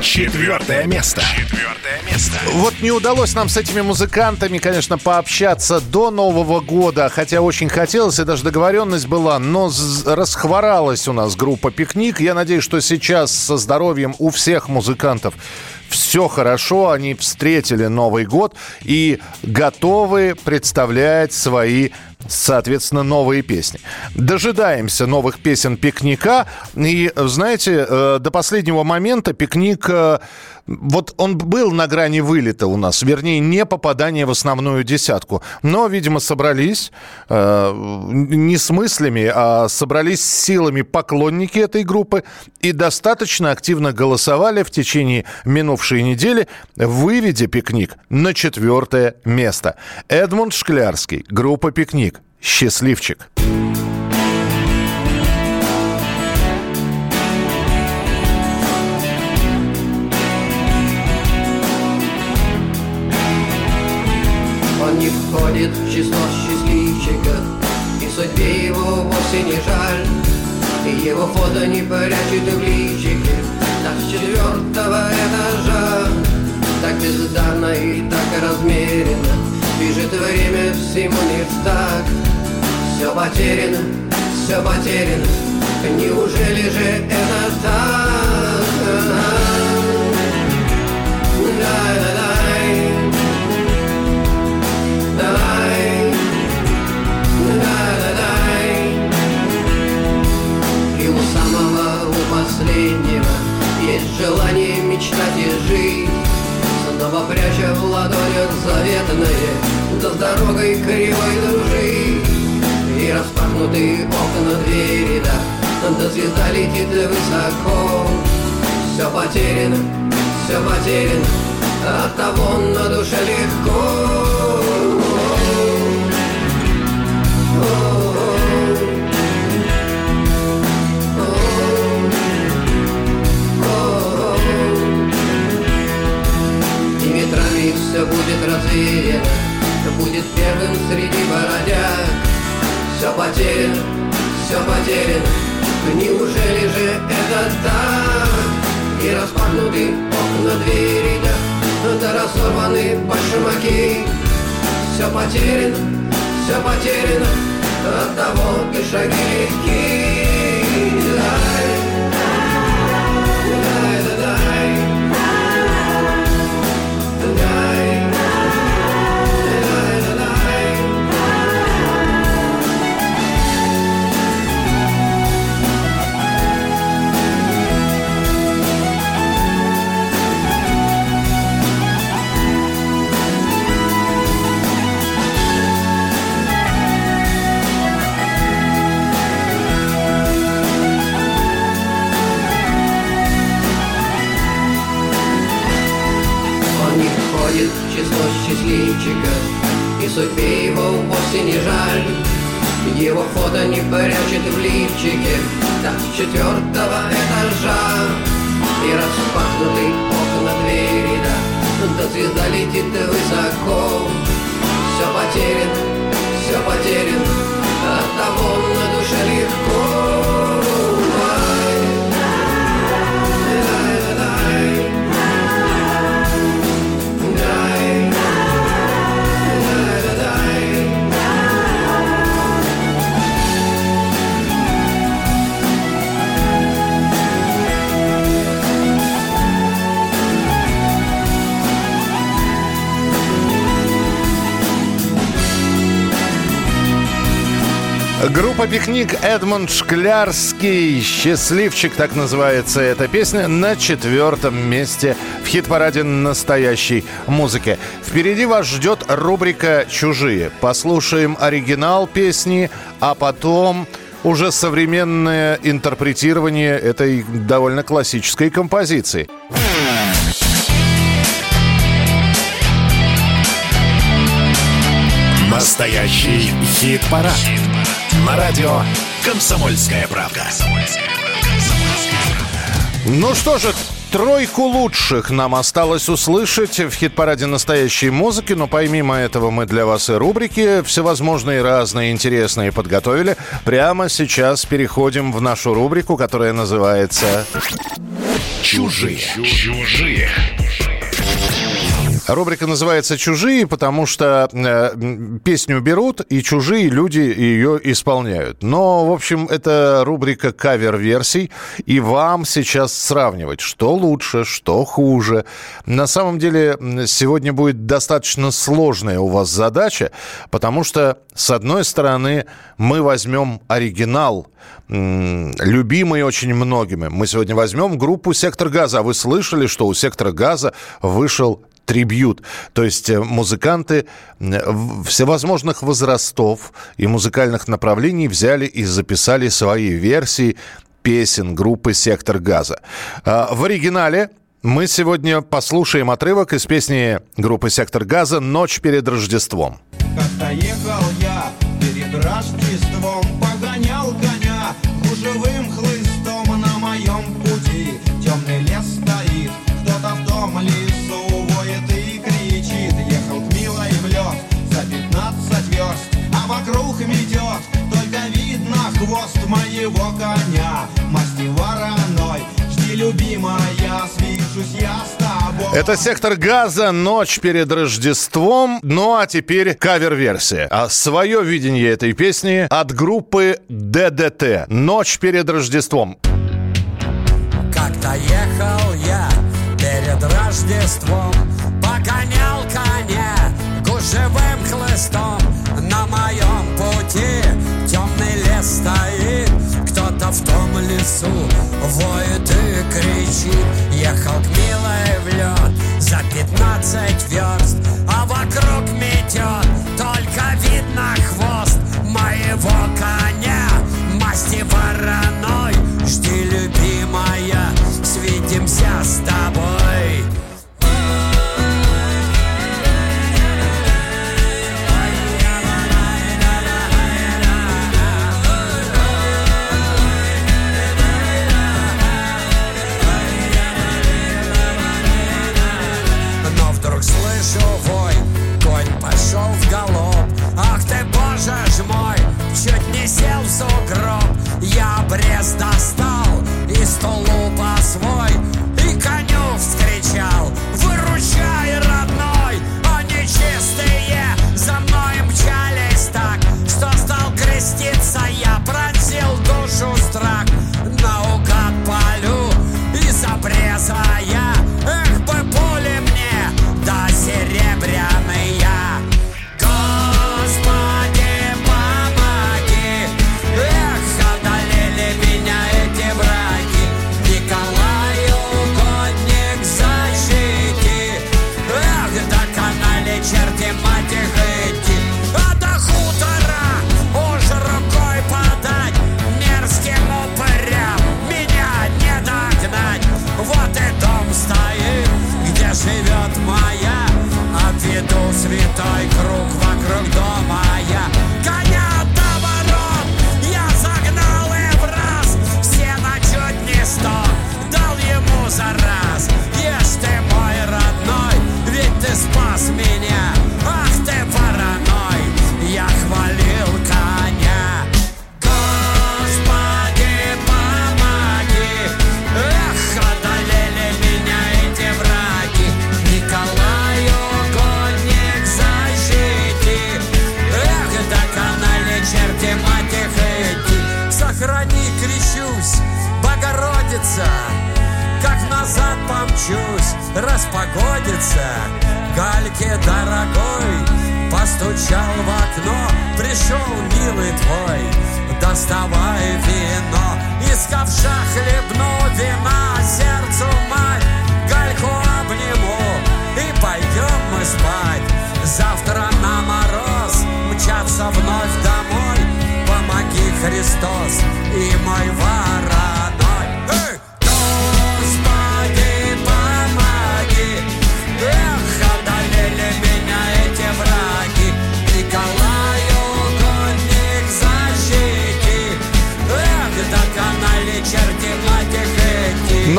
Четвертое место. Четвертое место. Вот не удалось нам с этими музыкантами, конечно, пообщаться до Нового года, хотя очень хотелось, и даже договоренность была, но расхворалась у нас группа «Пикник». Я надеюсь, что сейчас со здоровьем у всех музыкантов все хорошо, они встретили Новый год и готовы представлять свои соответственно, новые песни. Дожидаемся новых песен «Пикника». И, знаете, э, до последнего момента «Пикник» э, вот он был на грани вылета у нас, вернее, не попадания в основную десятку. Но, видимо, собрались э, не с мыслями, а собрались с силами поклонники этой группы и достаточно активно голосовали в течение минувшей недели, выведя «Пикник» на четвертое место. Эдмунд Шклярский, группа «Пикник». Счастливчик. Он прячет в личике Так четвертого этажа Так бездарно и так размеренно. Бежит время всему не так. Все потеряно, все потеряно. Неужели же это так? Дай-дай-дай последнего Есть желание мечтать и жить. Снова пряча в ладонях заветное Да с дорогой кривой дружить И распахнутые окна двери, да Да звезда летит высоко. Все потеряно, все потеряно От того на душе легко все будет развеяно Будет первым среди бородяг. Все потеряно, все потеряно Неужели же это так? И распахнуты окна двери, да Да разорваны башмаки. Все потеряно, все потеряно От того и шаги. легки счастливчиков И судьбе его вовсе не жаль. Его фото не прячет в лифчике с четвертого этажа. И распахнуты окна двери, да Да звезда летит высоко. Все потеряно, все потеряно От того на душе легко Группа «Пикник» Эдмонд Шклярский. «Счастливчик» так называется эта песня. На четвертом месте в хит-параде настоящей музыки. Впереди вас ждет рубрика «Чужие». Послушаем оригинал песни, а потом уже современное интерпретирование этой довольно классической композиции. Настоящий хит-парад. На радио «Комсомольская правда». Ну что же, Тройку лучших нам осталось услышать в хит-параде настоящей музыки, но помимо этого мы для вас и рубрики всевозможные разные интересные подготовили. Прямо сейчас переходим в нашу рубрику, которая называется «Чужие». Чужие. Рубрика называется «Чужие», потому что э, песню берут, и чужие люди ее исполняют. Но, в общем, это рубрика кавер-версий, и вам сейчас сравнивать, что лучше, что хуже. На самом деле, сегодня будет достаточно сложная у вас задача, потому что, с одной стороны, мы возьмем оригинал, любимый очень многими. Мы сегодня возьмем группу «Сектор газа». А вы слышали, что у «Сектора газа» вышел трибьют. То есть э, музыканты всевозможных возрастов и музыкальных направлений взяли и записали свои версии песен группы «Сектор газа». А, в оригинале мы сегодня послушаем отрывок из песни группы «Сектор газа» «Ночь перед Рождеством». Как-то ехал я перед Рождеством, моего коня. Масти вороной, жди, любимая, свяжусь я с тобой. Это «Сектор газа. Ночь перед Рождеством». Ну а теперь кавер-версия. А свое видение этой песни от группы ДДТ. «Ночь перед Рождеством». Как-то ехал я перед Рождеством, погонял коня гужевым кто-то в том лесу воет и кричит. Ехал к милой в лед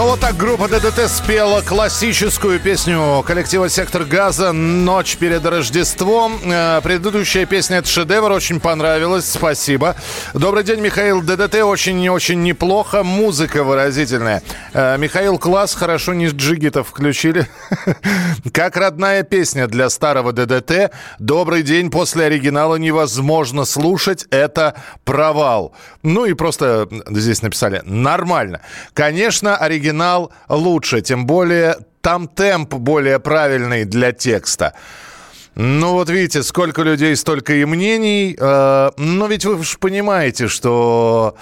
вот так группа ДДТ спела классическую песню коллектива «Сектор газа» «Ночь перед Рождеством». Э, Предыдущая песня – это шедевр, очень понравилась, спасибо. Добрый день, Михаил. ДДТ очень-очень неплохо, музыка выразительная. Э, Михаил, класс, хорошо не джигитов включили. [laughs] Как родная песня для старого ДДТ. Добрый день, после оригинала невозможно слушать, это провал. Ну и просто здесь написали «нормально». Конечно, оригинал лучше, тем более там темп более правильный для текста. Ну вот видите, сколько людей, столько и мнений. Э, но ведь вы же понимаете, что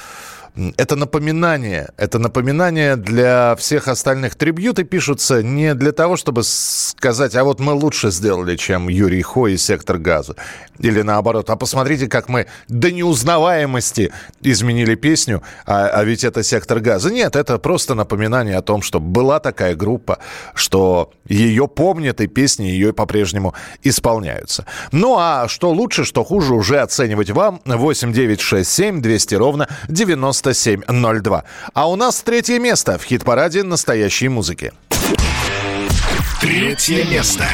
это напоминание. Это напоминание для всех остальных. Трибьюты пишутся не для того, чтобы сказать, а вот мы лучше сделали, чем Юрий Хо и Сектор Газа. Или наоборот, а посмотрите, как мы до неузнаваемости изменили песню, а, а ведь это Сектор Газа. Нет, это просто напоминание о том, что была такая группа, что ее помнят и песни ее по-прежнему исполняются. Ну а что лучше, что хуже, уже оценивать вам. 8 9 6 7 200 ровно 9702. А у нас третье место в хит-параде настоящей музыки. Третье место.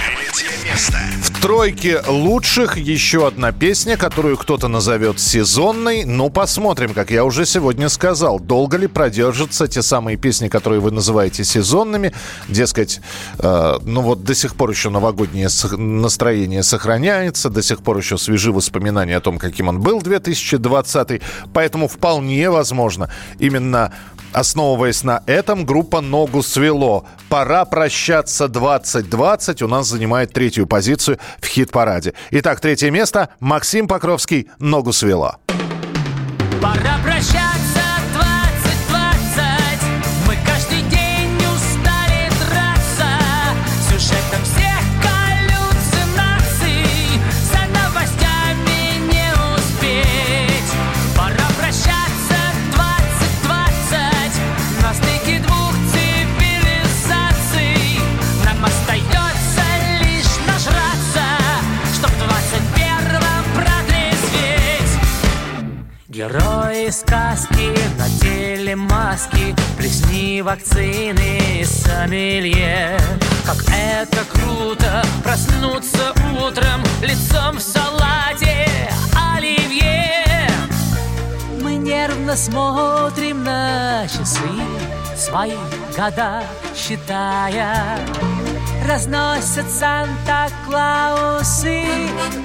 В тройке лучших еще одна песня, которую кто-то назовет сезонной. Ну, посмотрим, как я уже сегодня сказал. Долго ли продержатся те самые песни, которые вы называете сезонными? Дескать, э, ну вот до сих пор еще новогоднее настроение сохраняется, до сих пор еще свежи воспоминания о том, каким он был 2020. Поэтому вполне возможно, именно Основываясь на этом, группа «Ногу свело». «Пора прощаться 2020» у нас занимает третью позицию в хит-параде. Итак, третье место. Максим Покровский «Ногу свело». Пора маски Плесни вакцины сомелье. Как это круто проснуться утром Лицом в салате оливье. Мы нервно смотрим на часы Свои года считая. Разносят Санта-Клаусы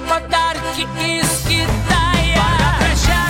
Подарки из Китая. Пора прощаться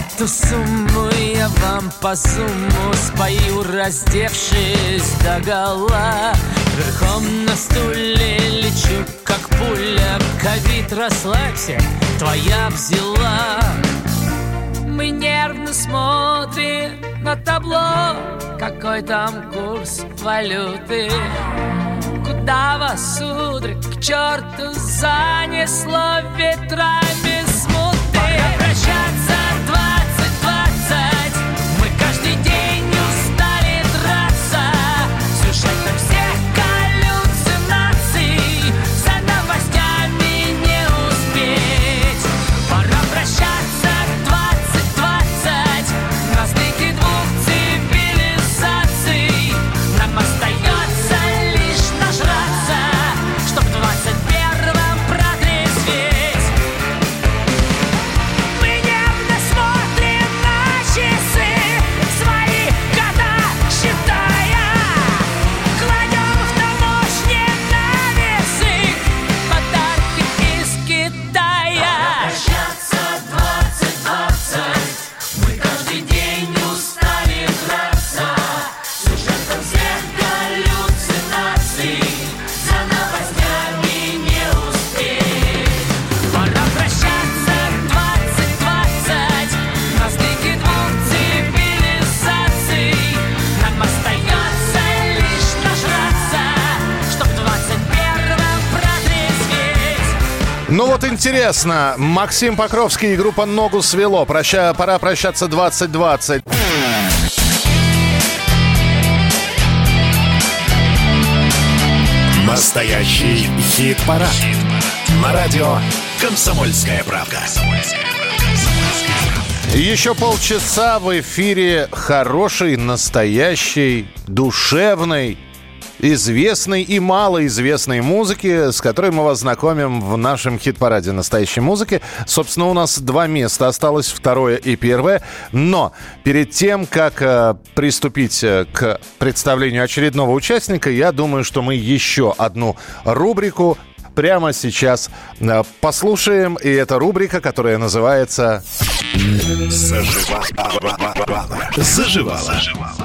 Эту сумму я вам по сумму спою, раздевшись до гола. Верхом на стуле лечу, как пуля, ковид, расслабься, твоя взяла. Мы нервно смотрим на табло, какой там курс валюты. Куда вас, сударь, к черту занесло ветрами вот интересно, Максим Покровский и группа «Ногу свело». Проща... Пора прощаться 2020. Настоящий хит-парад. На радио «Комсомольская правда». Еще полчаса в эфире хорошей, настоящей, душевной, известной и малоизвестной музыки, с которой мы вас знакомим в нашем хит-параде настоящей музыки. Собственно, у нас два места осталось, второе и первое. Но перед тем, как э, приступить э, к представлению очередного участника, я думаю, что мы еще одну рубрику прямо сейчас э, послушаем. И это рубрика, которая называется... Заживала.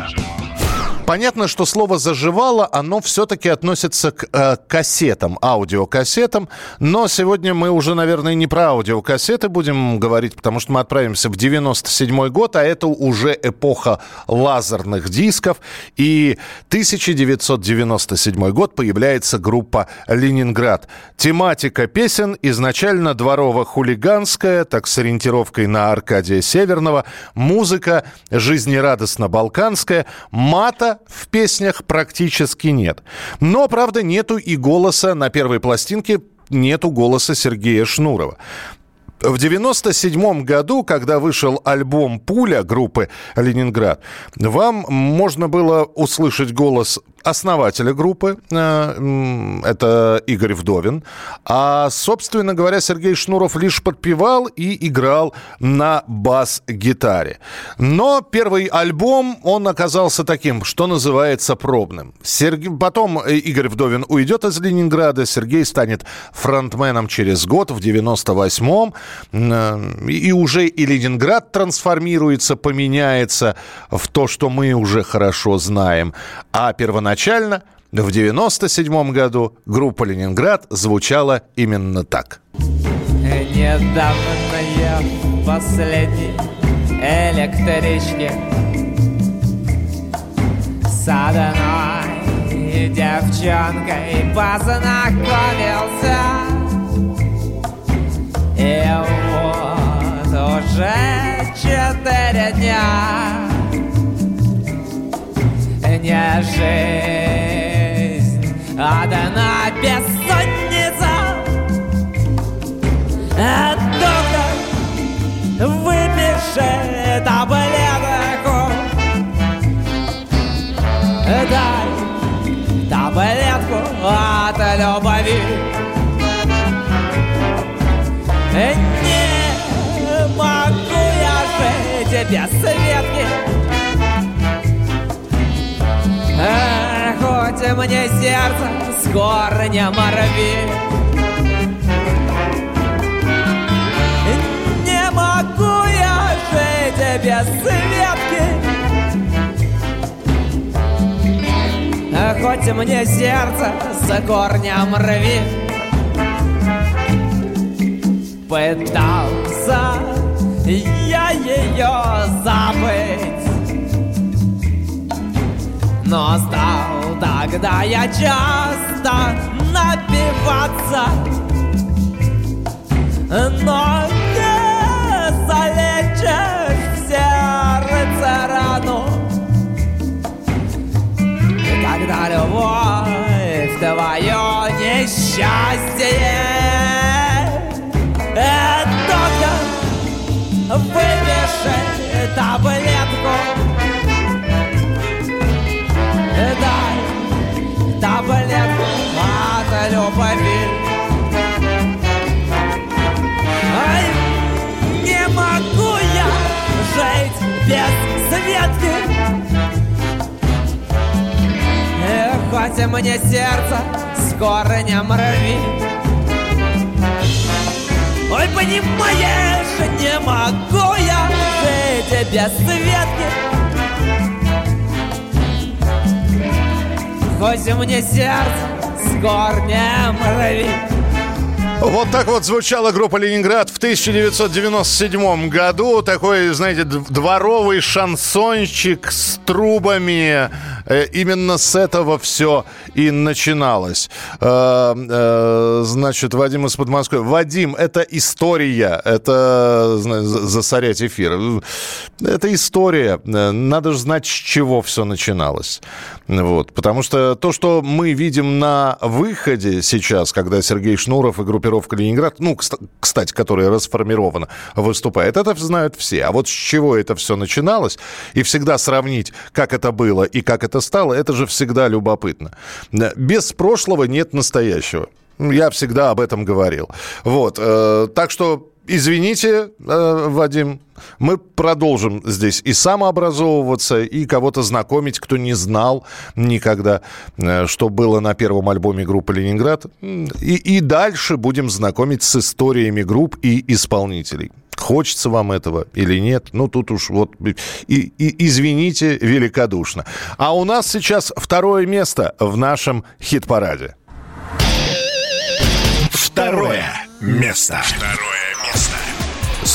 Понятно, что слово «заживало», оно все-таки относится к э, кассетам, аудиокассетам. Но сегодня мы уже, наверное, не про аудиокассеты будем говорить, потому что мы отправимся в 97 год, а это уже эпоха лазерных дисков. И 1997 год появляется группа «Ленинград». Тематика песен изначально дворово-хулиганская, так с ориентировкой на Аркадия Северного. Музыка жизнерадостно-балканская. Мата в песнях практически нет. Но, правда, нету и голоса на первой пластинке нету голоса Сергея Шнурова. В 97 году, когда вышел альбом «Пуля» группы «Ленинград», вам можно было услышать голос основателя группы, э, это Игорь Вдовин. А, собственно говоря, Сергей Шнуров лишь подпевал и играл на бас-гитаре. Но первый альбом, он оказался таким, что называется, пробным. Серге- Потом э, Игорь Вдовин уйдет из Ленинграда, Сергей станет фронтменом через год, в 98-м. Э, И уже и Ленинград трансформируется, поменяется в то, что мы уже хорошо знаем. А первоначально в 97 году группа «Ленинград» звучала именно так. Недавно я в последней электричке С одной девчонкой познакомился И вот уже четыре дня. Не жизнь, одна бессонница а доктор, выпиши таблетку. Дай таблетку от любви тебя светки. А, хоть мне сердце с корня рви, Не могу я жить без светки. А хоть мне сердце с корнем рви. Пытался я ее забыть. Но стал тогда я часто напиваться. Но не залечишь сердце рану Когда любовь твое несчастье э, Доктор, выпиши таблетку Дай таблетку от любви Ай, не могу я жить без Светки Эх, хоть мне сердце с корнем рви. Ой, понимаешь, не могу я жить без Светки Хоть мне сердце с корнем рви. Вот так вот звучала группа «Ленинград» 1997 году. Такой, знаете, дворовый шансончик с трубами. Э, Именно с этого все и начиналось. Э, э, Значит, Вадим из Подмосковья. Вадим, это история. Это засорять эфир. Это история. Надо же знать, с чего все начиналось. Вот. Потому что то, что мы видим на выходе сейчас, когда Сергей Шнуров и группировка «Ленинград», ну, кста- кстати, которая расформирована, выступает, это знают все. А вот с чего это все начиналось, и всегда сравнить, как это было и как это стало, это же всегда любопытно. Без прошлого нет настоящего. Я всегда об этом говорил. Вот. э, Так что Извините, э, Вадим, мы продолжим здесь и самообразовываться, и кого-то знакомить, кто не знал никогда, э, что было на первом альбоме группы «Ленинград». И, и дальше будем знакомить с историями групп и исполнителей. Хочется вам этого или нет? Ну, тут уж вот... И, и извините великодушно. А у нас сейчас второе место в нашем хит-параде. Второе место. Второе место.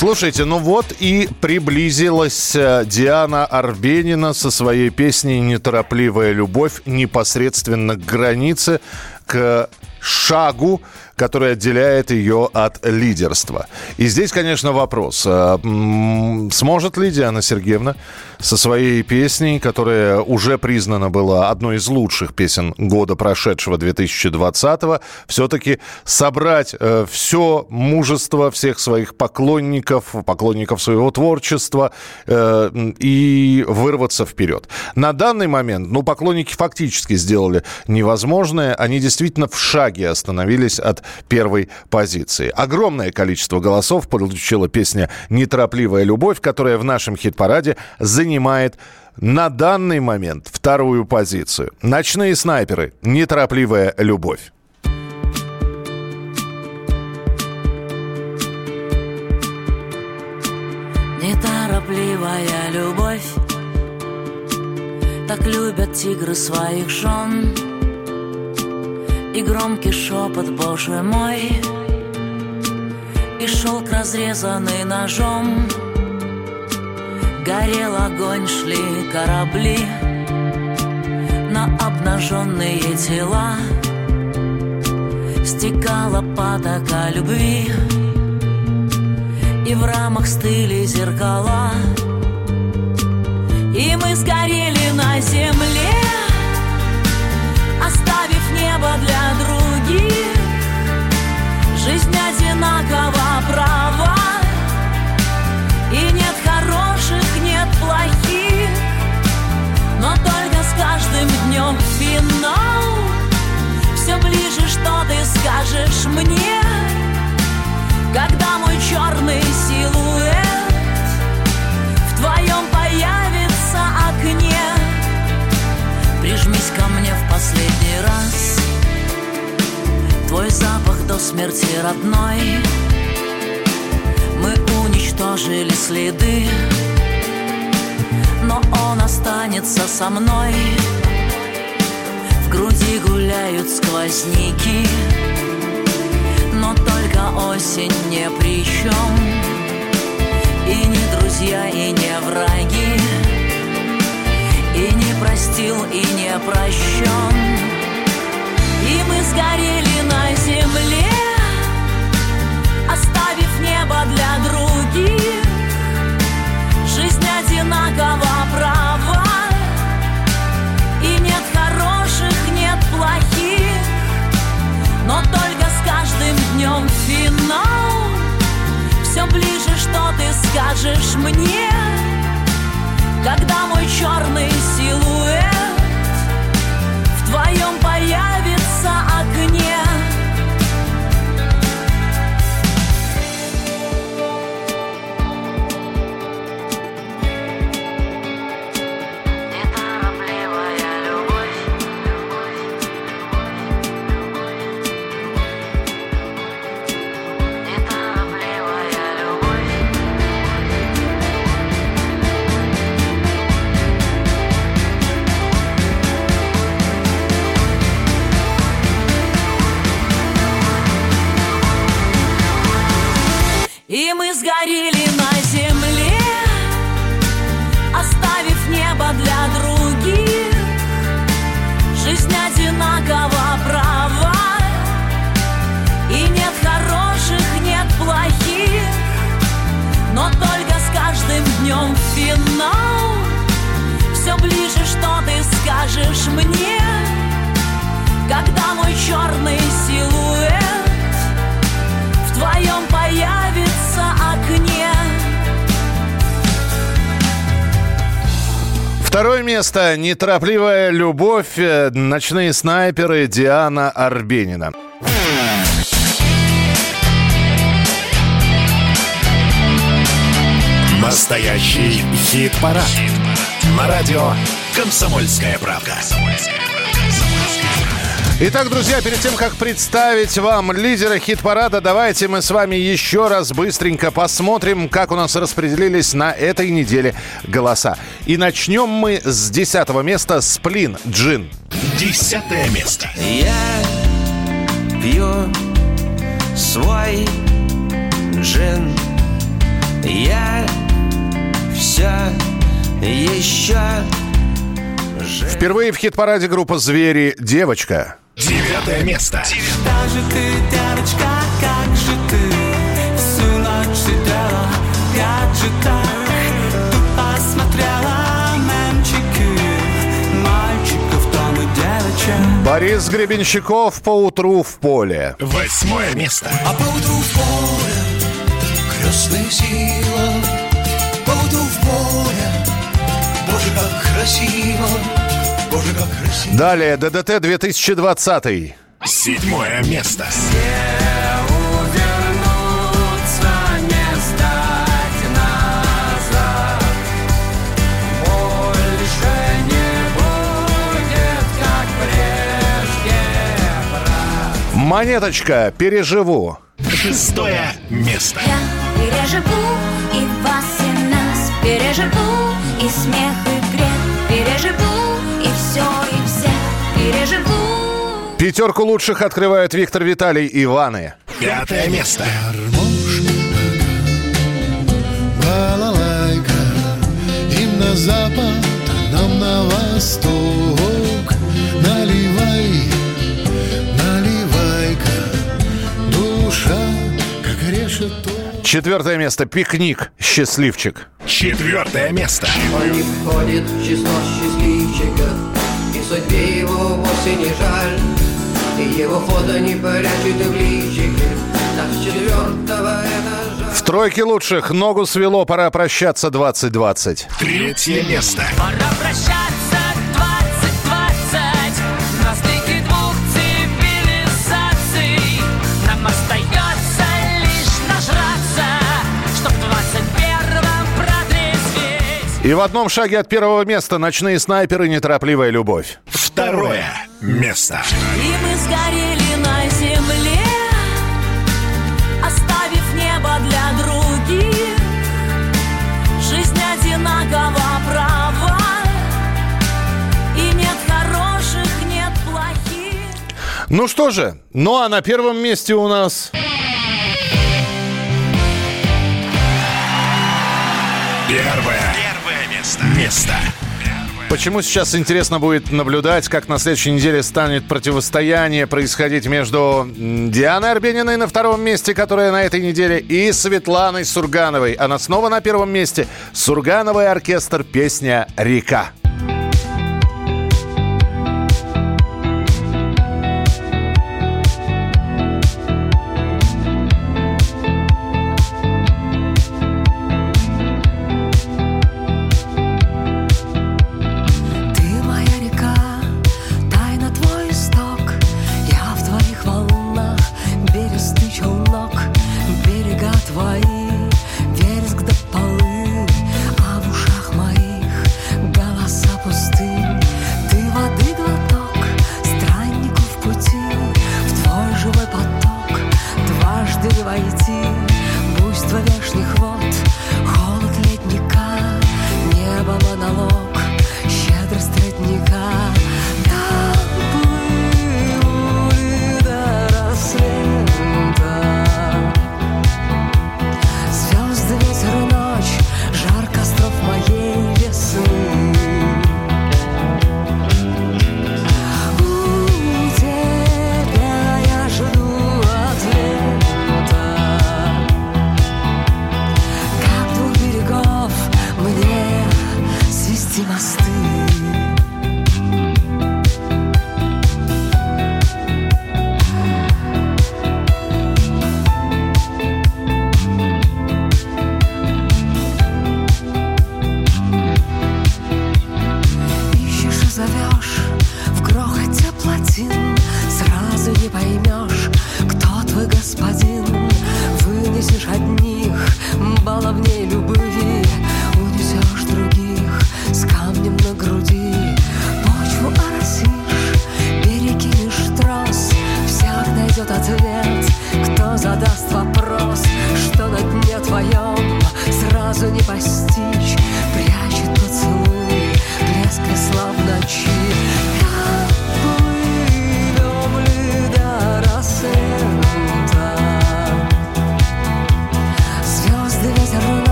Слушайте, ну вот и приблизилась э, Диана Арбенина со своей песней «Неторопливая любовь» непосредственно к границе, к шагу, который отделяет ее от лидерства. И здесь, конечно, вопрос. э, м, Сможет ли Диана Сергеевна со своей песней, которая уже признана была одной из лучших песен года прошедшего 2020-го, все-таки собрать все мужество всех своих поклонников, поклонников своего творчества э, и вырваться вперед. На данный момент, ну, поклонники фактически сделали невозможное. Они действительно в шаге остановились от первой позиции. Огромное количество голосов получила песня «Неторопливая любовь», которая в нашем хит-параде занимает на данный момент вторую позицию. «Ночные снайперы. Неторопливая любовь». Неторопливая любовь Так любят тигры своих жен И громкий шепот, боже мой. И шелк, разрезанный ножом. Горел огонь, шли корабли На обнаженные тела. Стекала потока любви И в рамах стыли зеркала. И мы сгорели на земле небо для других. Жизнь одинакова права. И нет хороших, нет плохих. Но только с каждым днем финал. Все ближе, что ты скажешь мне. Когда мой черный силуэт В твоем появится окне. Прижмись ко мне в последний Твой запах до смерти родной. Мы уничтожили следы Но он останется со мной. В груди гуляют сквозняки Но только осень не при чем И не друзья, и не враги И не простил, и не прощен И мы сгорели на земле Оставив небо для других. Жизнь одинакова права. И нет хороших, нет плохих. Но только с каждым днем финал. Все ближе, что ты скажешь мне. Когда мой черный силуэт В твоем появится скажешь мне Когда мой черный силуэт в твоем появится окне. Второе место. Неторопливая любовь. э, Ночные снайперы Диана Арбенина. Настоящий хит-парад. На радио «Комсомольская правда». Итак, друзья, перед тем, как представить вам лидера хит-парада, давайте мы с вами еще раз быстренько посмотрим, как у нас распределились на этой неделе голоса. И начнем мы с десятого места «Сплин Джин». Десятое место. Я пью свой джин Я все еще Впервые в хит-параде группа «Звери» «Девочка». Девятое место. Даже ты, девочка, как же ты Всю ночь сидела в гаджетах Тупо смотрела мемчики Мальчиков, там и девочек Борис Гребенщиков по утру в поле. Восьмое место. А поутру в поле крестная сила, поутру в поле, как Боже, как красиво. Далее ДДТ 2020. Седьмое место. Увернуться, не сдать назад Больше не будет, как прежде, брат Монеточка «Переживу». Шестое место. Я переживу и вас, и нас Переживу и смех, и Пятерку лучших открывают Виктор Виталий и Иваны. Пятое место. Балалайка Им на запад, а нам на восток Наливай, наливай-ка Душа, как решето Четвертое место «Пикник». Счастливчик. Четвертое место. Он не входит в число счастливчиков И судьбе его вовсе не жаль И его фото не прячет в личике Так с четвертого этажа. В тройке лучших. «Ногу свело, пора прощаться. 2020». Третье место. Пора прощаться И в одном шаге от первого места «Ночные снайперы. Неторопливая любовь». Второе место. И мы сгорели на земле Оставив небо для других Жизнь одинакова права И нет хороших, нет плохих Ну что же, ну а на первом месте у нас... Первое. Место. Почему сейчас интересно будет наблюдать, как на следующей неделе станет противостояние происходить между Дианой Арбениной на втором месте, которая на этой неделе, и Светланой Сургановой. Она снова на первом месте. Сургановый оркестр, песня «Река».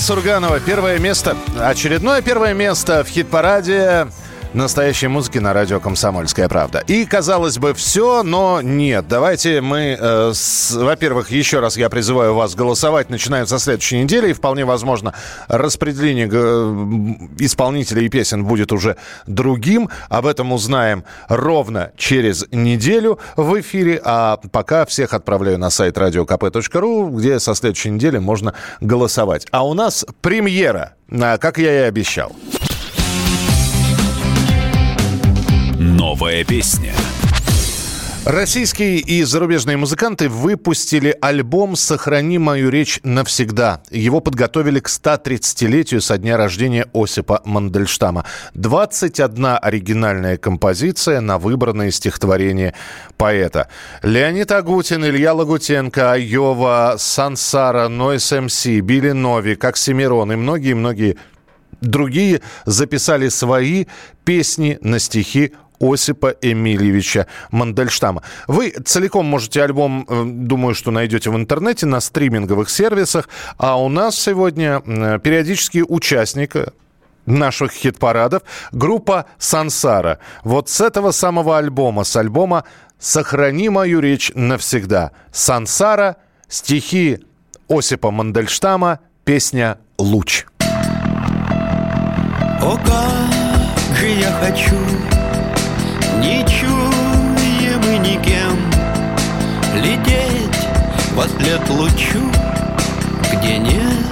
Сурганова, первое место, очередное первое место в хит-параде настоящей музыки на радио «Комсомольская правда». И, казалось бы, все, но нет. Давайте мы, э, с- во-первых, еще раз я призываю вас голосовать, начинаем со следующей недели, и вполне возможно распределение э, исполнителей и песен будет уже другим. Об этом узнаем ровно через неделю в эфире, а пока всех отправляю на сайт radiokp.ru, где со следующей недели можно голосовать. А у нас премьера, а, как я и обещал. Новая песня. Российские и зарубежные музыканты выпустили альбом «Сохрани мою речь навсегда». Его подготовили к 130-летию со дня рождения Осипа Мандельштама. 21 оригинальная композиция на выбранные стихотворения поэта. Леонид Агутин, Илья Лагутенко, Айова, Сансара, Нойс МС, Билли Новик, Оксимирон и многие-многие Другие записали свои песни на стихи Осипа Эмильевича Мандельштама. Вы целиком можете альбом, э, думаю, что найдете в интернете, на стриминговых сервисах. А у нас сегодня э, периодически участник наших хит-парадов группа «Сансара». Вот с этого самого альбома, с альбома «Сохрани мою речь навсегда». «Сансара», стихи Осипа Мандельштама, песня «Луч». О, как я хочу, не чуем и никем, Лететь во след лучу, где нет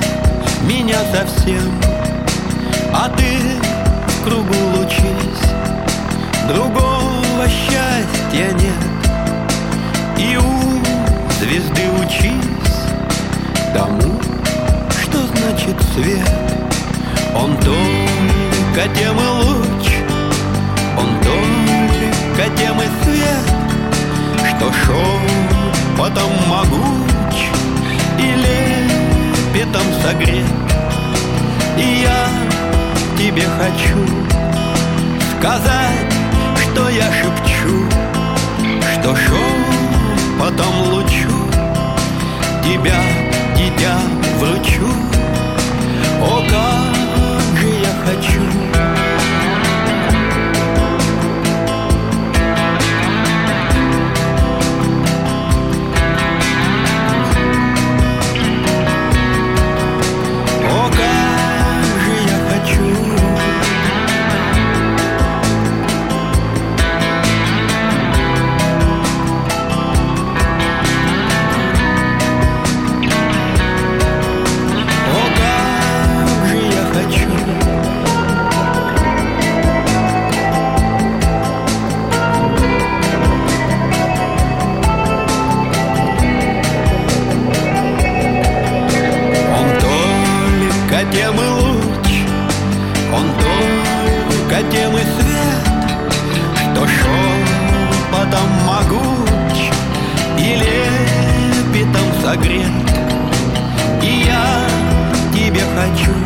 меня совсем, А ты в кругу лучись, другого счастья нет, И у звезды учись тому, что значит свет. Он только тем и луч, потом могуч и лепетом согрет. И я тебе хочу сказать, что я шепчу, Что шел потом лучу, тебя, дитя, вручу. О, как же я хочу тем и свет, Что шел потом могуч и лепетом согрет. И я тебе хочу